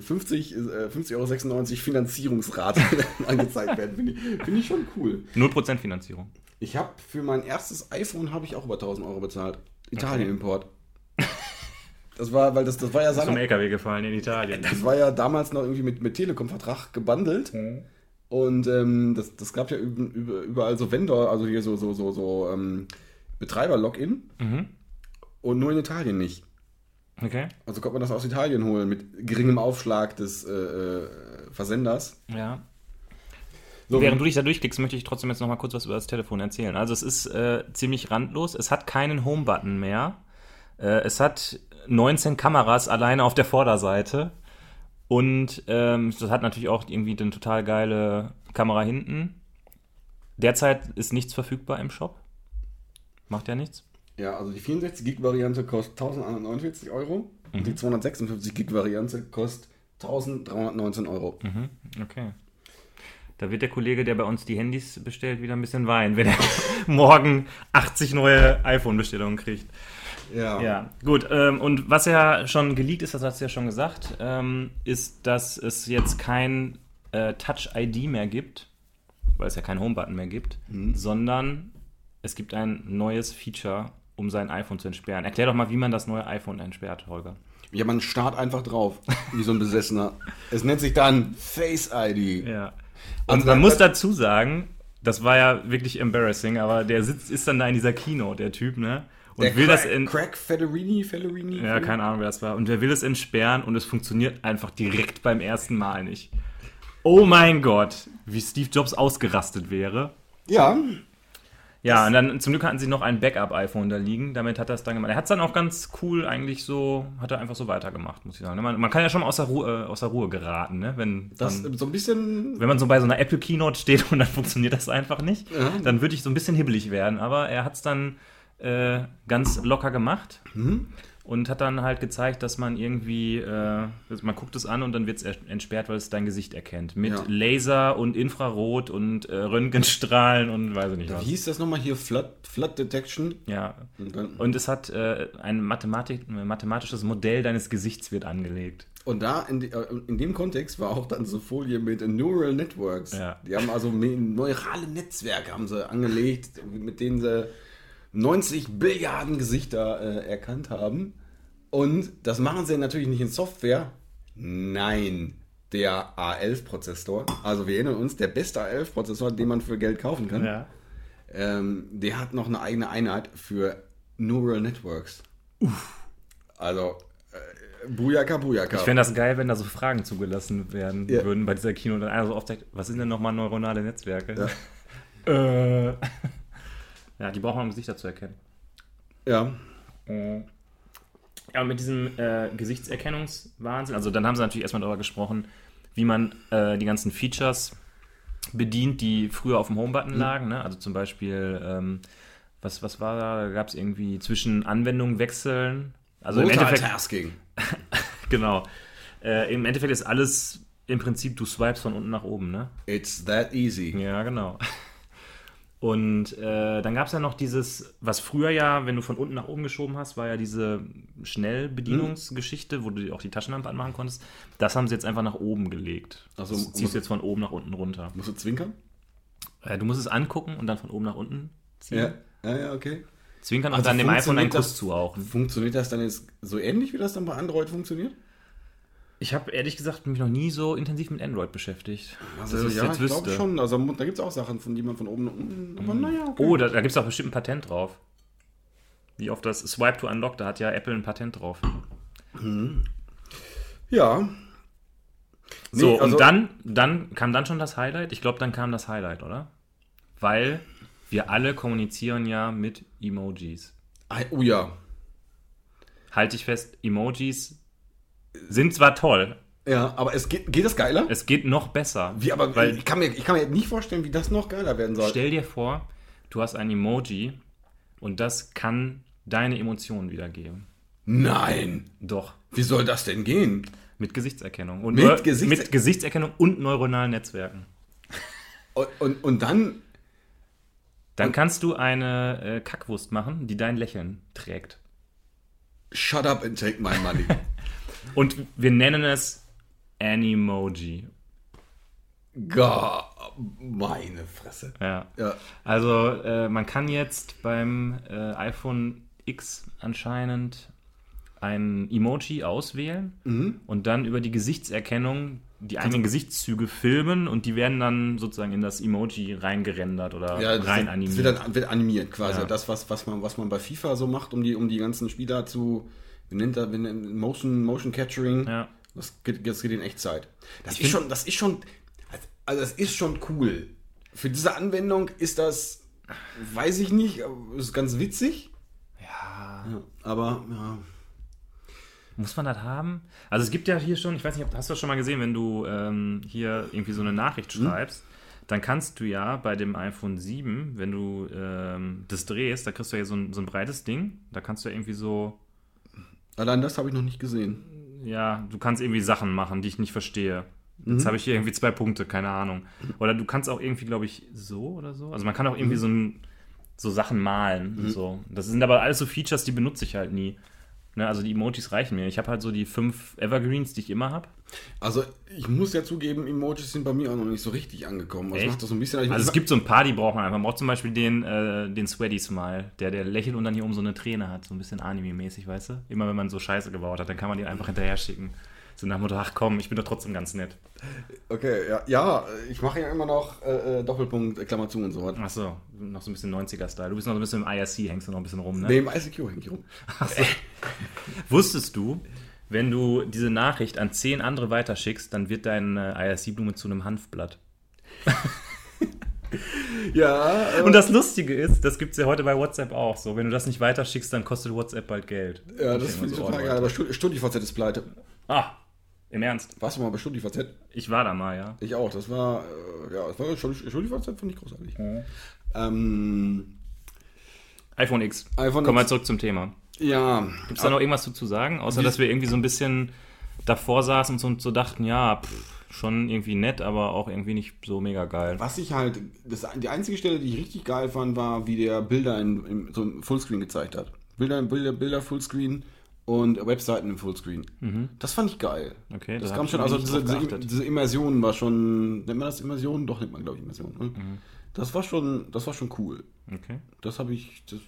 50, äh, 50,96 Euro Finanzierungsrate *laughs* angezeigt werden. Finde ich, finde ich schon cool. 0% Finanzierung. Ich habe für mein erstes iPhone habe ich auch über 1000 Euro bezahlt. Italien-Import. Das war, weil das, das war ja vom seiner, LKW gefallen in Italien. das war ja damals noch irgendwie mit, mit Telekom-Vertrag gebundelt. Und ähm, das, das gab ja üb- üb- überall so Vendor, also hier so, so, so, so ähm, Betreiber-Login. Mhm. Und nur in Italien nicht. Okay. Also konnte man das aus Italien holen mit geringem Aufschlag des äh, äh, Versenders. Ja. So, Während du dich da durchklickst, möchte ich trotzdem jetzt noch mal kurz was über das Telefon erzählen. Also es ist äh, ziemlich randlos. Es hat keinen Home-Button mehr. Äh, es hat 19 Kameras alleine auf der Vorderseite. Und ähm, das hat natürlich auch irgendwie eine total geile Kamera hinten. Derzeit ist nichts verfügbar im Shop. Macht ja nichts. Ja, also die 64 Gig Variante kostet 1149 Euro und die 256 Gig Variante kostet 1319 Euro. Okay. Da wird der Kollege, der bei uns die Handys bestellt, wieder ein bisschen weinen, wenn er *laughs* morgen 80 neue iPhone-Bestellungen kriegt. Ja. Ja, gut. Ähm, und was ja schon geleakt ist, das hast du ja schon gesagt, ähm, ist, dass es jetzt kein äh, Touch-ID mehr gibt, weil es ja keinen Home-Button mehr gibt, sondern es gibt ein neues Feature, um sein iPhone zu entsperren. Erklär doch mal, wie man das neue iPhone entsperrt, Holger. ja, man starrt einfach drauf, wie so ein Besessener. es nennt sich dann Face ID. Ja. Und Also man muss dazu sagen, das war ja wirklich embarrassing, aber der sitzt, ist dann da in dieser Keynote, der Typ, ne? Und Der will Craig, das in. Craig Federini, Federini? Ja, keine Ahnung, wer das war. Und der will es entsperren und es funktioniert einfach direkt beim ersten Mal nicht. Oh mein Gott, wie Steve Jobs ausgerastet wäre. Ja, Ja, und dann zum Glück hatten sie noch ein Backup-iPhone da liegen. Damit hat er es dann gemacht. Er hat es dann auch ganz cool eigentlich so, hat er einfach so weitergemacht, muss ich sagen. Man, man kann ja schon mal aus der Ruhe, äh, aus der Ruhe geraten, ne? Wenn, das dann, so ein bisschen. wenn man so bei so einer Apple Keynote steht *laughs* und dann funktioniert das einfach nicht, Ja. dann würde ich so ein bisschen hibbelig werden. Aber er hat es dann äh, ganz locker gemacht. Mhm. Und hat dann halt gezeigt, dass man irgendwie, äh, man guckt es an und dann wird es entsperrt, weil es dein Gesicht erkennt. Mit Ja. Laser und Infrarot und äh, Röntgenstrahlen und weiß ich nicht was. Wie hieß das nochmal hier? Flood, Flood Detection? Ja. Und, es hat äh, ein Mathematik, ein mathematisches Modell deines Gesichts wird angelegt. und da, in, äh, in dem Kontext, war auch dann so Folie mit Neural Networks. Ja. Die haben also neurale Netzwerke haben sie angelegt, mit denen sie 90 Billiarden Gesichter äh, erkannt haben. Und das machen sie natürlich nicht in Software. Nein, der A11-Prozessor. Also wir erinnern uns, der beste A11-Prozessor, den man für Geld kaufen kann. Ähm, der hat noch eine eigene Einheit für Neural Networks. Also, äh, Bujaka, Bujaka. Ich fände das geil, wenn da so Fragen zugelassen werden Ja. würden bei dieser Kino und dann einer so aufzeigt, was sind denn nochmal neuronale Netzwerke? äh. Ja, die brauchen wir, um Gesichter zu erkennen. ja. Ja, und mit diesem äh, Gesichtserkennungswahnsinn, also dann haben sie natürlich erstmal darüber gesprochen, wie man äh, die ganzen Features bedient, die früher auf dem Home-Button Mhm. lagen. Ne? Also zum Beispiel, ähm, was, was war da? Da gab es irgendwie zwischen Anwendungen wechseln. Also im Endeffekt, *laughs* genau. Äh, Im Endeffekt ist alles im Prinzip, du swipes von unten nach oben, ne? It's that easy. Ja, genau. Und äh, dann gab es ja noch dieses, was früher ja, wenn du von unten nach oben geschoben hast, war ja diese Schnellbedienungsgeschichte, wo du auch die Taschenlampe anmachen konntest. Das haben sie jetzt einfach nach oben gelegt. Also, das um- ziehst du jetzt von oben nach unten runter. Musst du zwinkern? Äh, du musst es angucken und dann von oben nach unten ziehen. Ja. Ja, ja, okay. Zwinkern und Also dann dem iPhone einen Kuss das- zuhauchen. Funktioniert das dann jetzt so ähnlich, wie das dann bei Android funktioniert? Ich habe ehrlich gesagt mich noch nie so intensiv mit Android beschäftigt. Also, ja, jetzt ich glaube schon. Also, da gibt es auch Sachen, von die man von oben nach unten. Aber naja, okay. Oh, da, da gibt es auch bestimmt ein Patent drauf. Wie auf das Swipe to Unlock, da hat ja Apple ein Patent drauf. Ja. Nee, So, also- und dann, dann kam dann schon das Highlight. Ich glaube, dann kam das Highlight, oder? Weil wir alle kommunizieren ja mit Emojis. Oh ja. Halte ich fest, Emojis sind zwar toll, Ja, aber es geht, geht das geiler? es geht noch besser. Wie, aber Weil ich, kann mir, ich kann mir nicht vorstellen, wie das noch geiler werden soll. stell dir vor, du hast ein Emoji und das kann deine Emotionen wiedergeben. Nein. Doch. Wie soll das denn gehen? Mit Gesichtserkennung. Und Mit neu- Gesichts- mit Gesichtserkennung und neuronalen Netzwerken. Und, und, und dann. Dann kannst du eine äh, Kackwurst machen, die dein Lächeln trägt. Shut up and take my money. *laughs* Und wir nennen es Animoji. Gott, meine Fresse. Ja. Ja. Also äh, man kann jetzt beim äh, iPhone X anscheinend ein Emoji auswählen Mhm. und dann über die Gesichtserkennung die einzelnen Gesichtszüge filmen und die werden dann sozusagen in das Emoji reingerendert oder Ja, das, rein das animiert. wird dann wird animiert quasi. Ja. Das, was, was, man, was man bei FIFA so macht, um die, um die ganzen Spieler zu. Wie nennt das? wie nennt- Motion, Motion Capturing. ja. Das geht, das geht in Echtzeit. Das Ich ist schon, das ist schon, also das ist schon cool. Für diese Anwendung ist das, weiß ich nicht, ist ganz witzig. ja. Ja, aber ja. Muss man das haben? Also es gibt ja hier schon, ich weiß nicht, hast du das schon mal gesehen, wenn du ähm, hier irgendwie so eine Nachricht Hm? schreibst, dann kannst du ja bei dem iPhone 7, wenn du ähm, das drehst, da kriegst du ja so ein, so ein breites Ding, da kannst du ja irgendwie so, Allein das habe ich noch nicht gesehen. ja, du kannst irgendwie Sachen machen, die ich nicht verstehe. Jetzt Mhm. habe ich hier irgendwie zwei Punkte, keine Ahnung. Oder du kannst auch irgendwie, glaube ich, so oder so. Also man kann auch Mhm. irgendwie so, ein, so Sachen malen. und So. Das sind aber alles so Features, die benutze ich halt nie. Ne, also die Emojis reichen mir. Ich habe halt so die fünf Evergreens, die ich immer habe. Also ich muss ja zugeben, Emojis sind bei mir auch noch nicht so richtig angekommen. Echt? macht das so ein bisschen. Also es gibt so ein paar, die brauchen einfach. Man braucht zum Beispiel den, äh, den Sweaty Smile, der, der lächelt und dann hier oben so eine Träne hat. So ein bisschen Anime-mäßig, weißt du? Immer wenn man so Scheiße gebaut hat, dann kann man den einfach hinterher schicken. So nach dem Motto, ach komm, ich bin doch trotzdem ganz nett. Okay, ja, ja ich mache ja immer noch äh, äh, Doppelpunkt, äh, Klammer zu und so was. Ach so, noch so ein bisschen 90er-Style. Du bist noch so ein bisschen im IRC, hängst du noch ein bisschen rum, ne? Nee, im ICQ hänge ich rum. Wusstest du, wenn du diese Nachricht an zehn andere weiterschickst, dann wird deine IRC-Blume zu einem Hanfblatt. *laughs* Ja, äh, Und das Lustige ist, das gibt es ja heute bei WhatsApp auch so. Wenn du das nicht weiterschickst, dann kostet WhatsApp bald Geld. ja, das finde ich total geil. Aber Stu- StudiVZ ist pleite. Ah, im Ernst. Warst du mal bei StudiVZ? Ich war da mal, ja. Ich auch. Das war, äh, ja, das war Studi- StudiVZ, fand ich großartig. Mhm. Ähm, iPhone X. iPhone Kommen wir zurück zum Thema. ja, Gibt es da noch irgendwas zu, zu sagen? Außer, dass wir irgendwie so ein bisschen davor saßen und so, dachten, ja, pff, schon irgendwie nett, aber auch irgendwie nicht so mega geil. was ich halt, das, die einzige Stelle, die ich richtig geil fand, war, wie der Bilder in, in so im Fullscreen gezeigt hat. Bilder, Bilder, Bilder Fullscreen und Webseiten im Fullscreen. Das fand ich geil. Mhm. Okay, das da kam schon, also diese, diese, Immersion war schon, nennt man das Immersion? Doch, nennt man, glaube ich, Immersion. Ne? Mhm. Das war schon, das war schon cool. Okay. Das habe ich, das,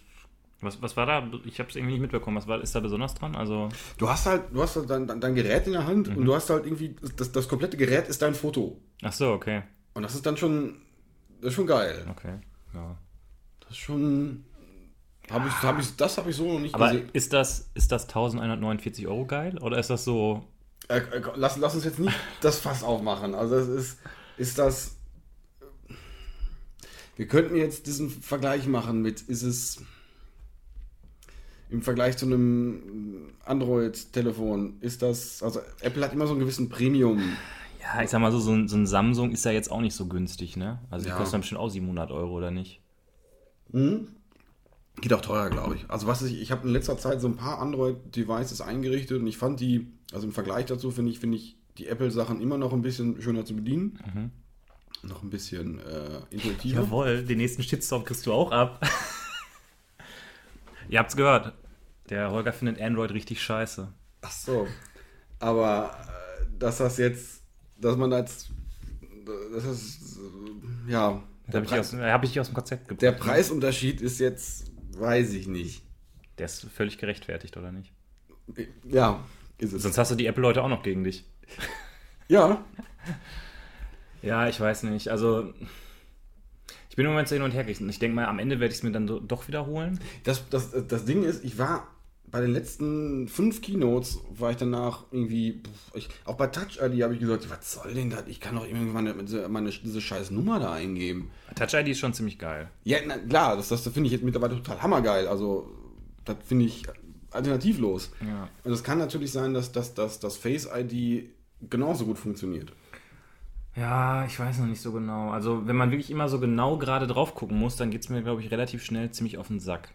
Was, was war da? Ich habe es irgendwie nicht mitbekommen. Was war, ist da besonders dran? Also, Du hast halt, du hast halt dein, dein, dein Gerät in der Hand Mhm. und du hast halt irgendwie, das, das komplette Gerät ist dein Foto. ach so, okay. Und das ist dann schon, das ist schon geil. Okay. Ja. Das ist schon, habe ich, hab ich, das habe ich so noch nicht Aber gesehen. ist das, ist das 1149 Euro geil? Oder ist das so. Äh, äh, lass, lass uns jetzt nicht das Fass aufmachen. Also das ist, ist das, wir könnten jetzt diesen Vergleich machen mit, ist es im Vergleich zu einem Android-Telefon, ist das, also Apple hat immer so einen gewissen Premium. Ja, ich sag mal so, so ein, so ein Samsung ist ja jetzt auch nicht so günstig, ne? Also, die Ja. kostet dann bestimmt auch 700 Euro, oder nicht? Geht auch teurer, glaube ich. Also was ich, ich habe in letzter Zeit so ein paar Android-Devices eingerichtet und ich fand die, also im Vergleich dazu finde ich, finde ich die Apple-Sachen immer noch ein bisschen schöner zu bedienen. Noch ein bisschen äh, intuitiver. Jawohl, den nächsten Shitstorm kriegst du auch ab. *laughs* Ihr habt's gehört. Der Holger findet Android richtig scheiße. Ach so. Aber äh, dass das jetzt, dass man das, das ist, äh, ja, Da habe ich, hab ich dich aus dem Konzept gebracht. der Preisunterschied ist jetzt, weiß ich nicht. Der ist völlig gerechtfertigt, oder nicht? Ja, ist es. Sonst hast du die Apple-Leute auch noch gegen dich. *laughs* Ja, Ja, ich weiß nicht. Also, ich bin im Moment so hin und her gerissen. Ich denke mal, am Ende werde ich es mir dann do- doch wiederholen. Das, das, das Ding ist, ich war bei den letzten fünf Keynotes, war ich danach irgendwie, ich, auch bei Touch ID habe ich gesagt, was soll denn das? Ich kann doch irgendwann meine, meine, meine, diese scheiß Nummer da eingeben. Touch ID ist schon ziemlich geil. Ja, na, klar, das, das finde ich jetzt mittlerweile total hammergeil. Also, das finde ich alternativlos. Ja. Und es kann natürlich sein, dass, dass, dass das Face ID genauso gut funktioniert. Ja, ich weiß noch nicht so genau. Also, wenn man wirklich immer so genau gerade drauf gucken muss, dann geht es mir, glaube ich, relativ schnell ziemlich auf den Sack.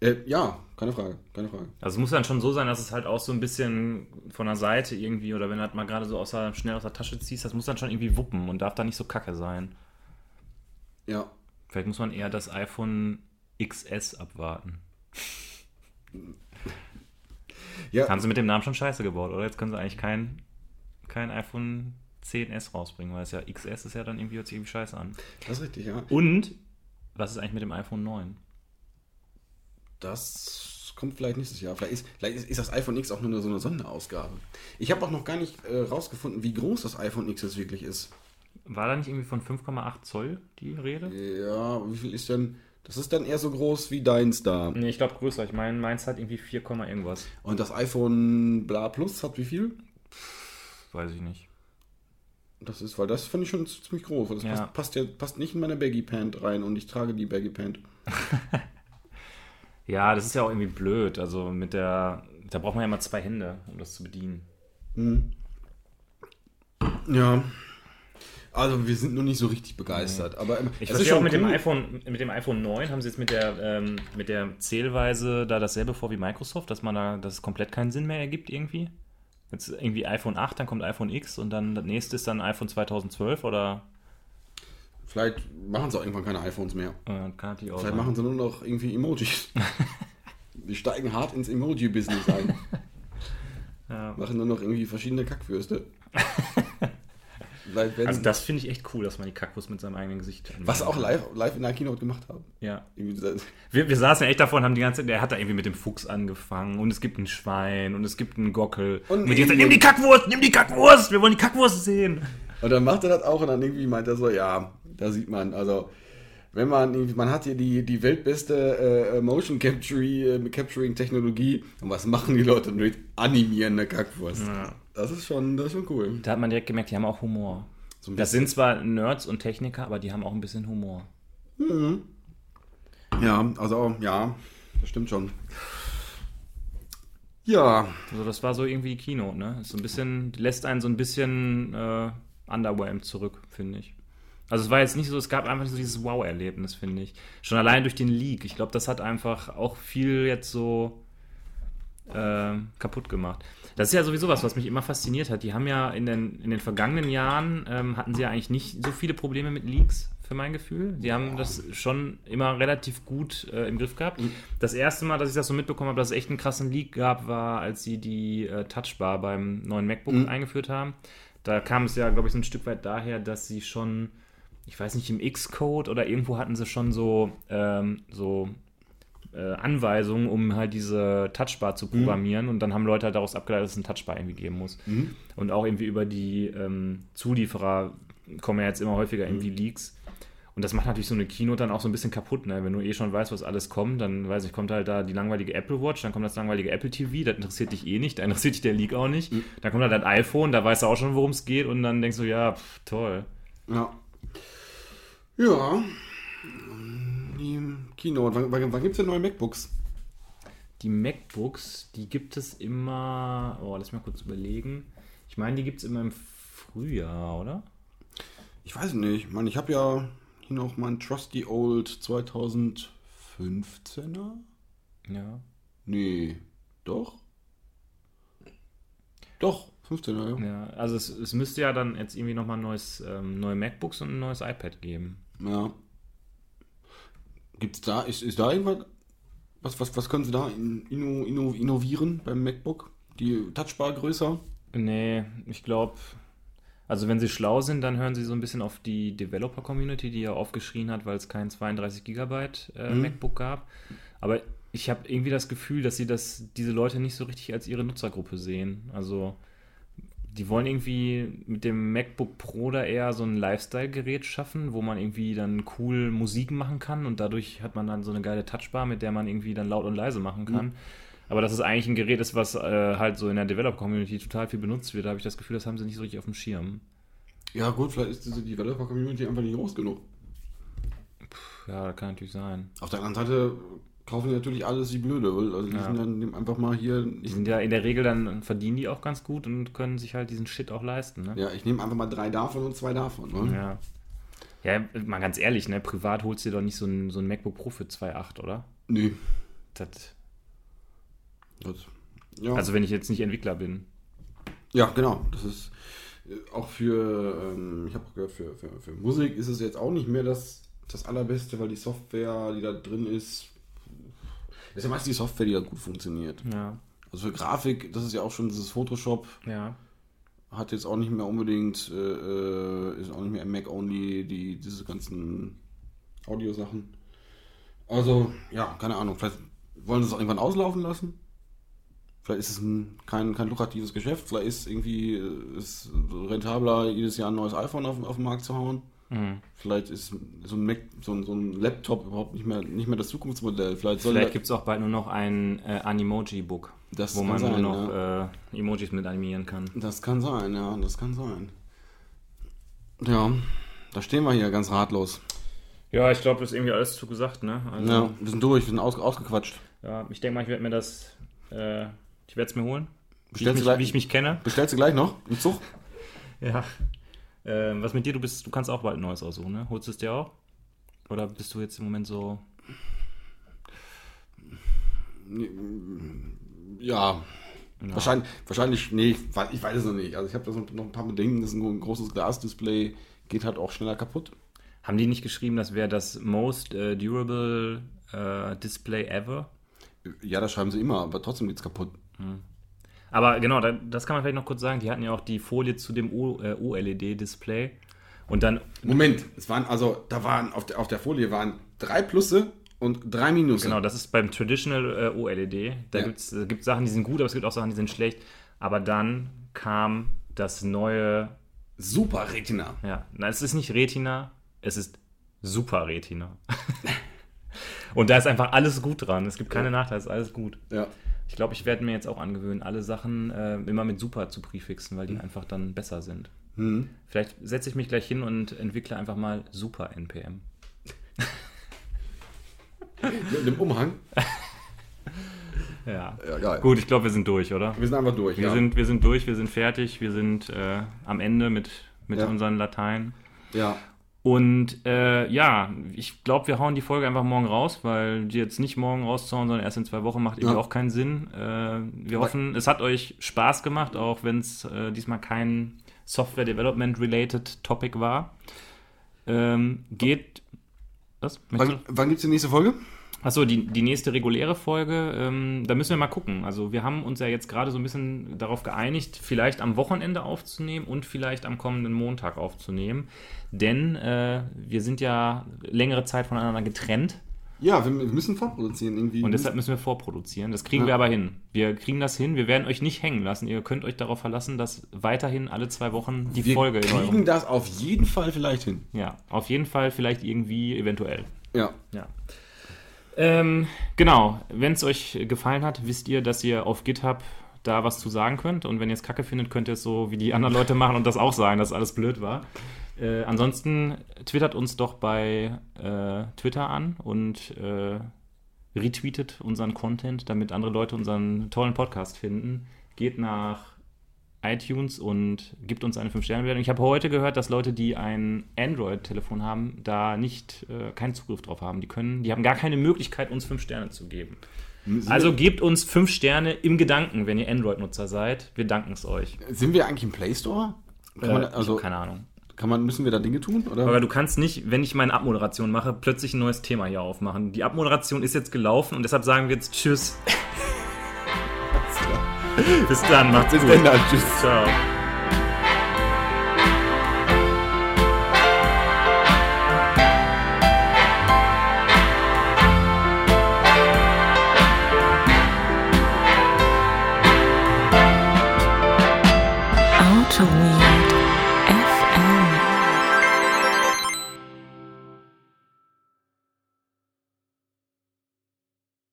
Äh, ja, keine Frage, keine Frage. Also es muss dann schon so sein, dass es halt auch so ein bisschen von der Seite irgendwie oder wenn du halt mal gerade so aus der, schnell aus der Tasche ziehst, das muss dann schon irgendwie wuppen und darf dann nicht so kacke sein. Ja. Vielleicht muss man eher das iPhone XS abwarten. Ja, Haben sie mit dem Namen schon scheiße gebaut, oder? Jetzt können sie eigentlich kein, kein iPhone 10S rausbringen, weil es ja XS ist ja dann irgendwie, hört sich irgendwie scheiße an. das ist richtig, ja. Und was ist eigentlich mit dem iPhone 9? Das kommt vielleicht nächstes Jahr. Vielleicht ist, vielleicht ist, ist das iPhone X auch nur so eine Sonderausgabe. Ich habe auch noch gar nicht äh, rausgefunden, wie groß das iPhone X jetzt wirklich ist. War da nicht irgendwie von 5,8 Zoll die Rede? Ja, wie viel ist denn. Das ist dann eher so groß wie deins da. Nee, ich glaube größer. Ich meine, meins hat irgendwie 4, irgendwas. Und das iPhone Bla Plus hat wie viel? Weiß ich nicht. Das ist, weil das finde ich schon ziemlich groß. Das Ja. passt, passt, ja, passt nicht in meine Baggy Pant rein und ich trage die Baggy Pant. *laughs* Ja, das ist ja auch irgendwie blöd. Also mit der. Da braucht man ja mal zwei Hände, um das zu bedienen. Ja. Also wir sind noch nicht so richtig begeistert. Aber ähm, Ich verstehe auch mit dem, cool. iPhone, mit dem iPhone 9 haben sie jetzt mit der, ähm, mit der Zählweise da dasselbe vor wie Microsoft, dass man da, dass es komplett keinen Sinn mehr ergibt irgendwie. Jetzt irgendwie iPhone 8, dann kommt iPhone X und dann das nächste ist dann iPhone 2012 oder Vielleicht machen sie auch irgendwann keine iPhones mehr. natürlich auch Vielleicht machen sie nur noch irgendwie Emojis. *laughs* Die steigen hart ins Emoji-Business ein. *laughs* Ja. Machen nur noch irgendwie verschiedene Kackwürste. *laughs* Also das finde ich echt cool, dass man die Kackwurst mit seinem eigenen Gesicht. was auch live, live in der Keynote gemacht haben. Ja. Wir, wir saßen ja echt davon, haben die ganze der hat da irgendwie mit dem Fuchs angefangen und es gibt ein Schwein und es gibt einen Gockel. Und Und, mit jetzt, nimm die Kackwurst, nimm die Kackwurst, wir wollen die Kackwurst sehen. Und dann macht er das auch und dann irgendwie meint er so, ja, da sieht man, also wenn man man hat hier die, die weltbeste äh, Motion Capturing, äh, Capturing Technologie und was machen die Leute mit animierende Kackwurst? Ja. Das ist schon, das ist schon cool. Da hat man direkt gemerkt, die haben auch Humor. So Das sind zwar Nerds und Techniker, aber die haben auch ein bisschen Humor. Ja, also, ja, das stimmt schon. Ja, Also das war so irgendwie die Keynote, ne? Ist so ein bisschen, lässt einen so ein bisschen äh, underwhelmed zurück, finde ich. Also es war jetzt nicht so, es gab einfach nicht so dieses Wow-Erlebnis, finde ich. Schon allein durch den Leak. Ich glaube, das hat einfach auch viel jetzt so äh, kaputt gemacht. Das ist ja sowieso was, was mich immer fasziniert hat. Die haben ja in den, in den vergangenen Jahren, ähm, hatten sie ja eigentlich nicht so viele Probleme mit Leaks, für mein Gefühl. Die haben das schon immer relativ gut äh, im Griff gehabt. Das erste Mal, dass ich das so mitbekommen habe, dass es echt einen krassen Leak gab, war, als sie die äh, Touchbar beim neuen MacBook eingeführt haben. Da kam es ja, glaube ich, so ein Stück weit daher, dass sie schon, ich weiß nicht, im Xcode oder irgendwo hatten sie schon so, ähm, so äh, Anweisungen, um halt diese Touchbar zu programmieren. Und dann haben Leute halt daraus abgeleitet, dass es eine Touchbar irgendwie geben muss. Und auch irgendwie über die ähm, Zulieferer kommen ja jetzt immer häufiger irgendwie Leaks. Und das macht natürlich so eine Keynote dann auch so ein bisschen kaputt, ne? Wenn du eh schon weißt, was alles kommt, dann weiß ich, kommt halt da die langweilige Apple Watch, dann kommt das langweilige Apple TV, das interessiert dich eh nicht, da interessiert dich der Leak auch nicht. Dann kommt halt das iPhone, da weißt du auch schon, worum es geht, und dann denkst du, ja, pff, toll. ja. Ja. Die Keynote. Wann, wann, wann gibt es denn neue MacBooks? Die MacBooks, die gibt es immer, oh, lass mal kurz überlegen. Ich meine, die gibt es immer im Frühjahr, oder? Ich weiß nicht. Ich meine, ich habe ja hier noch mein Trusty Old 2015er. Ja. Nee, doch? Doch, 15er, ja. Ja, also es, es müsste ja dann jetzt irgendwie nochmal neues, ähm, neue MacBooks und ein neues iPad geben. Ja. Gibt's da, ist, ist da irgendwas? Was, was, was können sie da in, inno, inno, innovieren beim MacBook? Die Touchbar größer? Nee, ich glaube, also wenn sie schlau sind, dann hören sie so ein bisschen auf die Developer-Community, die ja aufgeschrien hat, weil es kein 32 Gigabyte äh, MacBook gab. Aber ich habe irgendwie das Gefühl, dass sie das, diese Leute nicht so richtig als ihre Nutzergruppe sehen. Also die wollen irgendwie mit dem MacBook Pro da eher so ein Lifestyle-Gerät schaffen, wo man irgendwie dann cool Musik machen kann und dadurch hat man dann so eine geile Touchbar, mit der man irgendwie dann laut und leise machen kann. Aber dass es eigentlich ein Gerät ist, was äh, halt so in der Developer-Community total viel benutzt wird, da habe ich das Gefühl, das haben sie nicht so richtig auf dem Schirm. Ja, gut, vielleicht ist diese Developer-Community einfach nicht groß genug. Ja, kann natürlich sein. Auf der anderen Seite kaufen die natürlich alles wie blöde. Also die Ja. sind dann einfach mal hier. Die sind ja in der Regel dann, verdienen die auch ganz gut und können sich halt diesen Shit auch leisten, ne? Ja, ich nehme einfach mal drei davon und zwei davon. Ne? Ja. Ja, mal ganz ehrlich, ne? Privat holst du dir doch nicht so ein, so ein MacBook Pro für 2,8, oder? Nee. Das, Das, ja. also wenn ich jetzt nicht Entwickler bin. ja, genau. Das ist äh, auch für, ähm, ich habe gehört, für, für, für Musik ist es jetzt auch nicht mehr das, das Allerbeste, weil die Software, die da drin ist, das ist ja meist die Software, die da gut funktioniert. Ja. Also für Grafik, das ist ja auch schon dieses Photoshop, Ja. hat jetzt auch nicht mehr unbedingt, äh, äh, ist auch nicht mehr im Mac only, die, diese ganzen Audiosachen. Also, ja, keine Ahnung, vielleicht wollen sie es auch irgendwann auslaufen lassen. Vielleicht ist es ein, kein, kein lukratives Geschäft, vielleicht ist irgendwie äh, ist rentabler, jedes Jahr ein neues iPhone auf, auf den Markt zu hauen. Mhm. Vielleicht ist so ein, Mac, so ein, so ein Laptop überhaupt nicht mehr, nicht mehr das Zukunftsmodell. Vielleicht Vielleicht gibt es auch bald nur noch ein äh, Animoji-Book, wo man sein, nur noch äh, Emojis mit animieren kann. Das kann sein, ja, das kann sein. Ja, da stehen wir hier ganz ratlos. Ja, ich glaube, das ist irgendwie alles zu gesagt, ne? Also, Ja, wir sind durch, wir sind aus, ausgequatscht. ja, ich denke mal, ich werde mir das, äh, ich werde es mir holen. Wie ich, Bestellst du mich, gleich- wie ich mich kenne. Bestellst du gleich noch im Zug? Ja. Ähm, was mit dir? Du bist, du kannst auch bald ein neues aussuchen, ne? Holst du es dir auch? Oder bist du jetzt im Moment so. Ja. Wahrscheinlich, wahrscheinlich, nee, ich weiß- ich weiß es noch nicht. Also ich habe da so noch ein paar Bedenken, das ist ein großes Glasdisplay, geht halt auch schneller kaputt. Haben die nicht geschrieben, das wäre das most äh, durable äh, Display ever? Ja, das schreiben sie immer, aber trotzdem geht's kaputt. Aber genau, da, das kann man vielleicht noch kurz sagen. Die hatten ja auch die Folie zu dem O- äh, OLED-Display. Und dann, Moment, es waren also, da waren auf der, auf der Folie waren drei Plusse und drei Minusse. genau, das ist beim Traditional äh, OLED. Da Ja. gibt's, es gibt Sachen, die sind gut, aber es gibt auch Sachen, die sind schlecht. Aber dann kam das neue Super Retina. Ja, nein, es ist nicht Retina, es ist Super Retina. *laughs* Und da ist einfach alles gut dran. Es gibt keine Nachteile, es ist alles gut. Ja. Ich glaube, ich werde mir jetzt auch angewöhnen, alle Sachen äh, immer mit Super zu prefixen, weil die einfach dann besser sind. Hm. Vielleicht setze ich mich gleich hin und entwickle einfach mal Super NPM. *laughs* Mit einem Umhang. Ja. Ja, geil. Gut, ich glaube, wir sind durch, oder? Wir sind einfach durch. Wir, ja. sind, wir sind durch, wir sind fertig, wir sind äh, am Ende mit, mit Ja. unseren Latein. ja. Und äh, ja, ich glaube, wir hauen die Folge einfach morgen raus, weil die jetzt nicht morgen rauszuhauen, sondern erst in zwei Wochen macht irgendwie Ja. auch keinen Sinn. Äh, wir hoffen, es hat euch Spaß gemacht, auch wenn es äh, diesmal kein Software Development Related Topic war. Ähm, geht. Was? Möchtest Wann, wann gibt es die nächste Folge? Achso, die, die nächste reguläre Folge, ähm, da müssen wir mal gucken. Also wir haben uns ja jetzt gerade so ein bisschen darauf geeinigt, vielleicht am Wochenende aufzunehmen und vielleicht am kommenden Montag aufzunehmen. Denn äh, wir sind ja längere Zeit voneinander getrennt Ja, wir, wir müssen vorproduzieren irgendwie. und deshalb müssen wir vorproduzieren. Das kriegen Ja. wir aber hin. Wir kriegen das hin. Wir werden euch nicht hängen lassen. Ihr könnt euch darauf verlassen, dass weiterhin alle zwei Wochen die wir Folge eurem... kriegen das auf jeden Fall vielleicht hin. Ja, auf jeden Fall, vielleicht irgendwie, eventuell. Ja. Ja. Ähm, genau, wenn es euch gefallen hat, wisst ihr, dass ihr auf GitHub da was zu sagen könnt. Und wenn ihr es kacke findet, könnt ihr es so wie die anderen Leute machen und das auch sagen, dass alles blöd war. Äh, ansonsten twittert uns doch bei äh, Twitter an und äh, retweetet unseren Content, damit andere Leute unseren tollen Podcast finden. Geht nach iTunes und gibt uns eine 5-Sterne-Bewertung. Ich habe heute gehört, dass Leute, die ein Android-Telefon haben, da nicht äh, keinen Zugriff drauf haben. Die können, die haben gar keine Möglichkeit, uns 5 Sterne zu geben. Sind Also gebt uns 5 Sterne im Gedanken, wenn ihr Android-Nutzer seid. Wir danken es euch. sind wir eigentlich im Play Store? Kann man, Äh, ich also keine Ahnung. kann man, müssen wir da Dinge tun? Oder? Aber du kannst nicht, wenn ich meine Abmoderation mache, plötzlich ein neues Thema hier aufmachen. Die Abmoderation ist jetzt gelaufen und deshalb sagen wir jetzt Tschüss. Bis dann, macht's Bis gut. dann, dann. Tschüss. Ciao.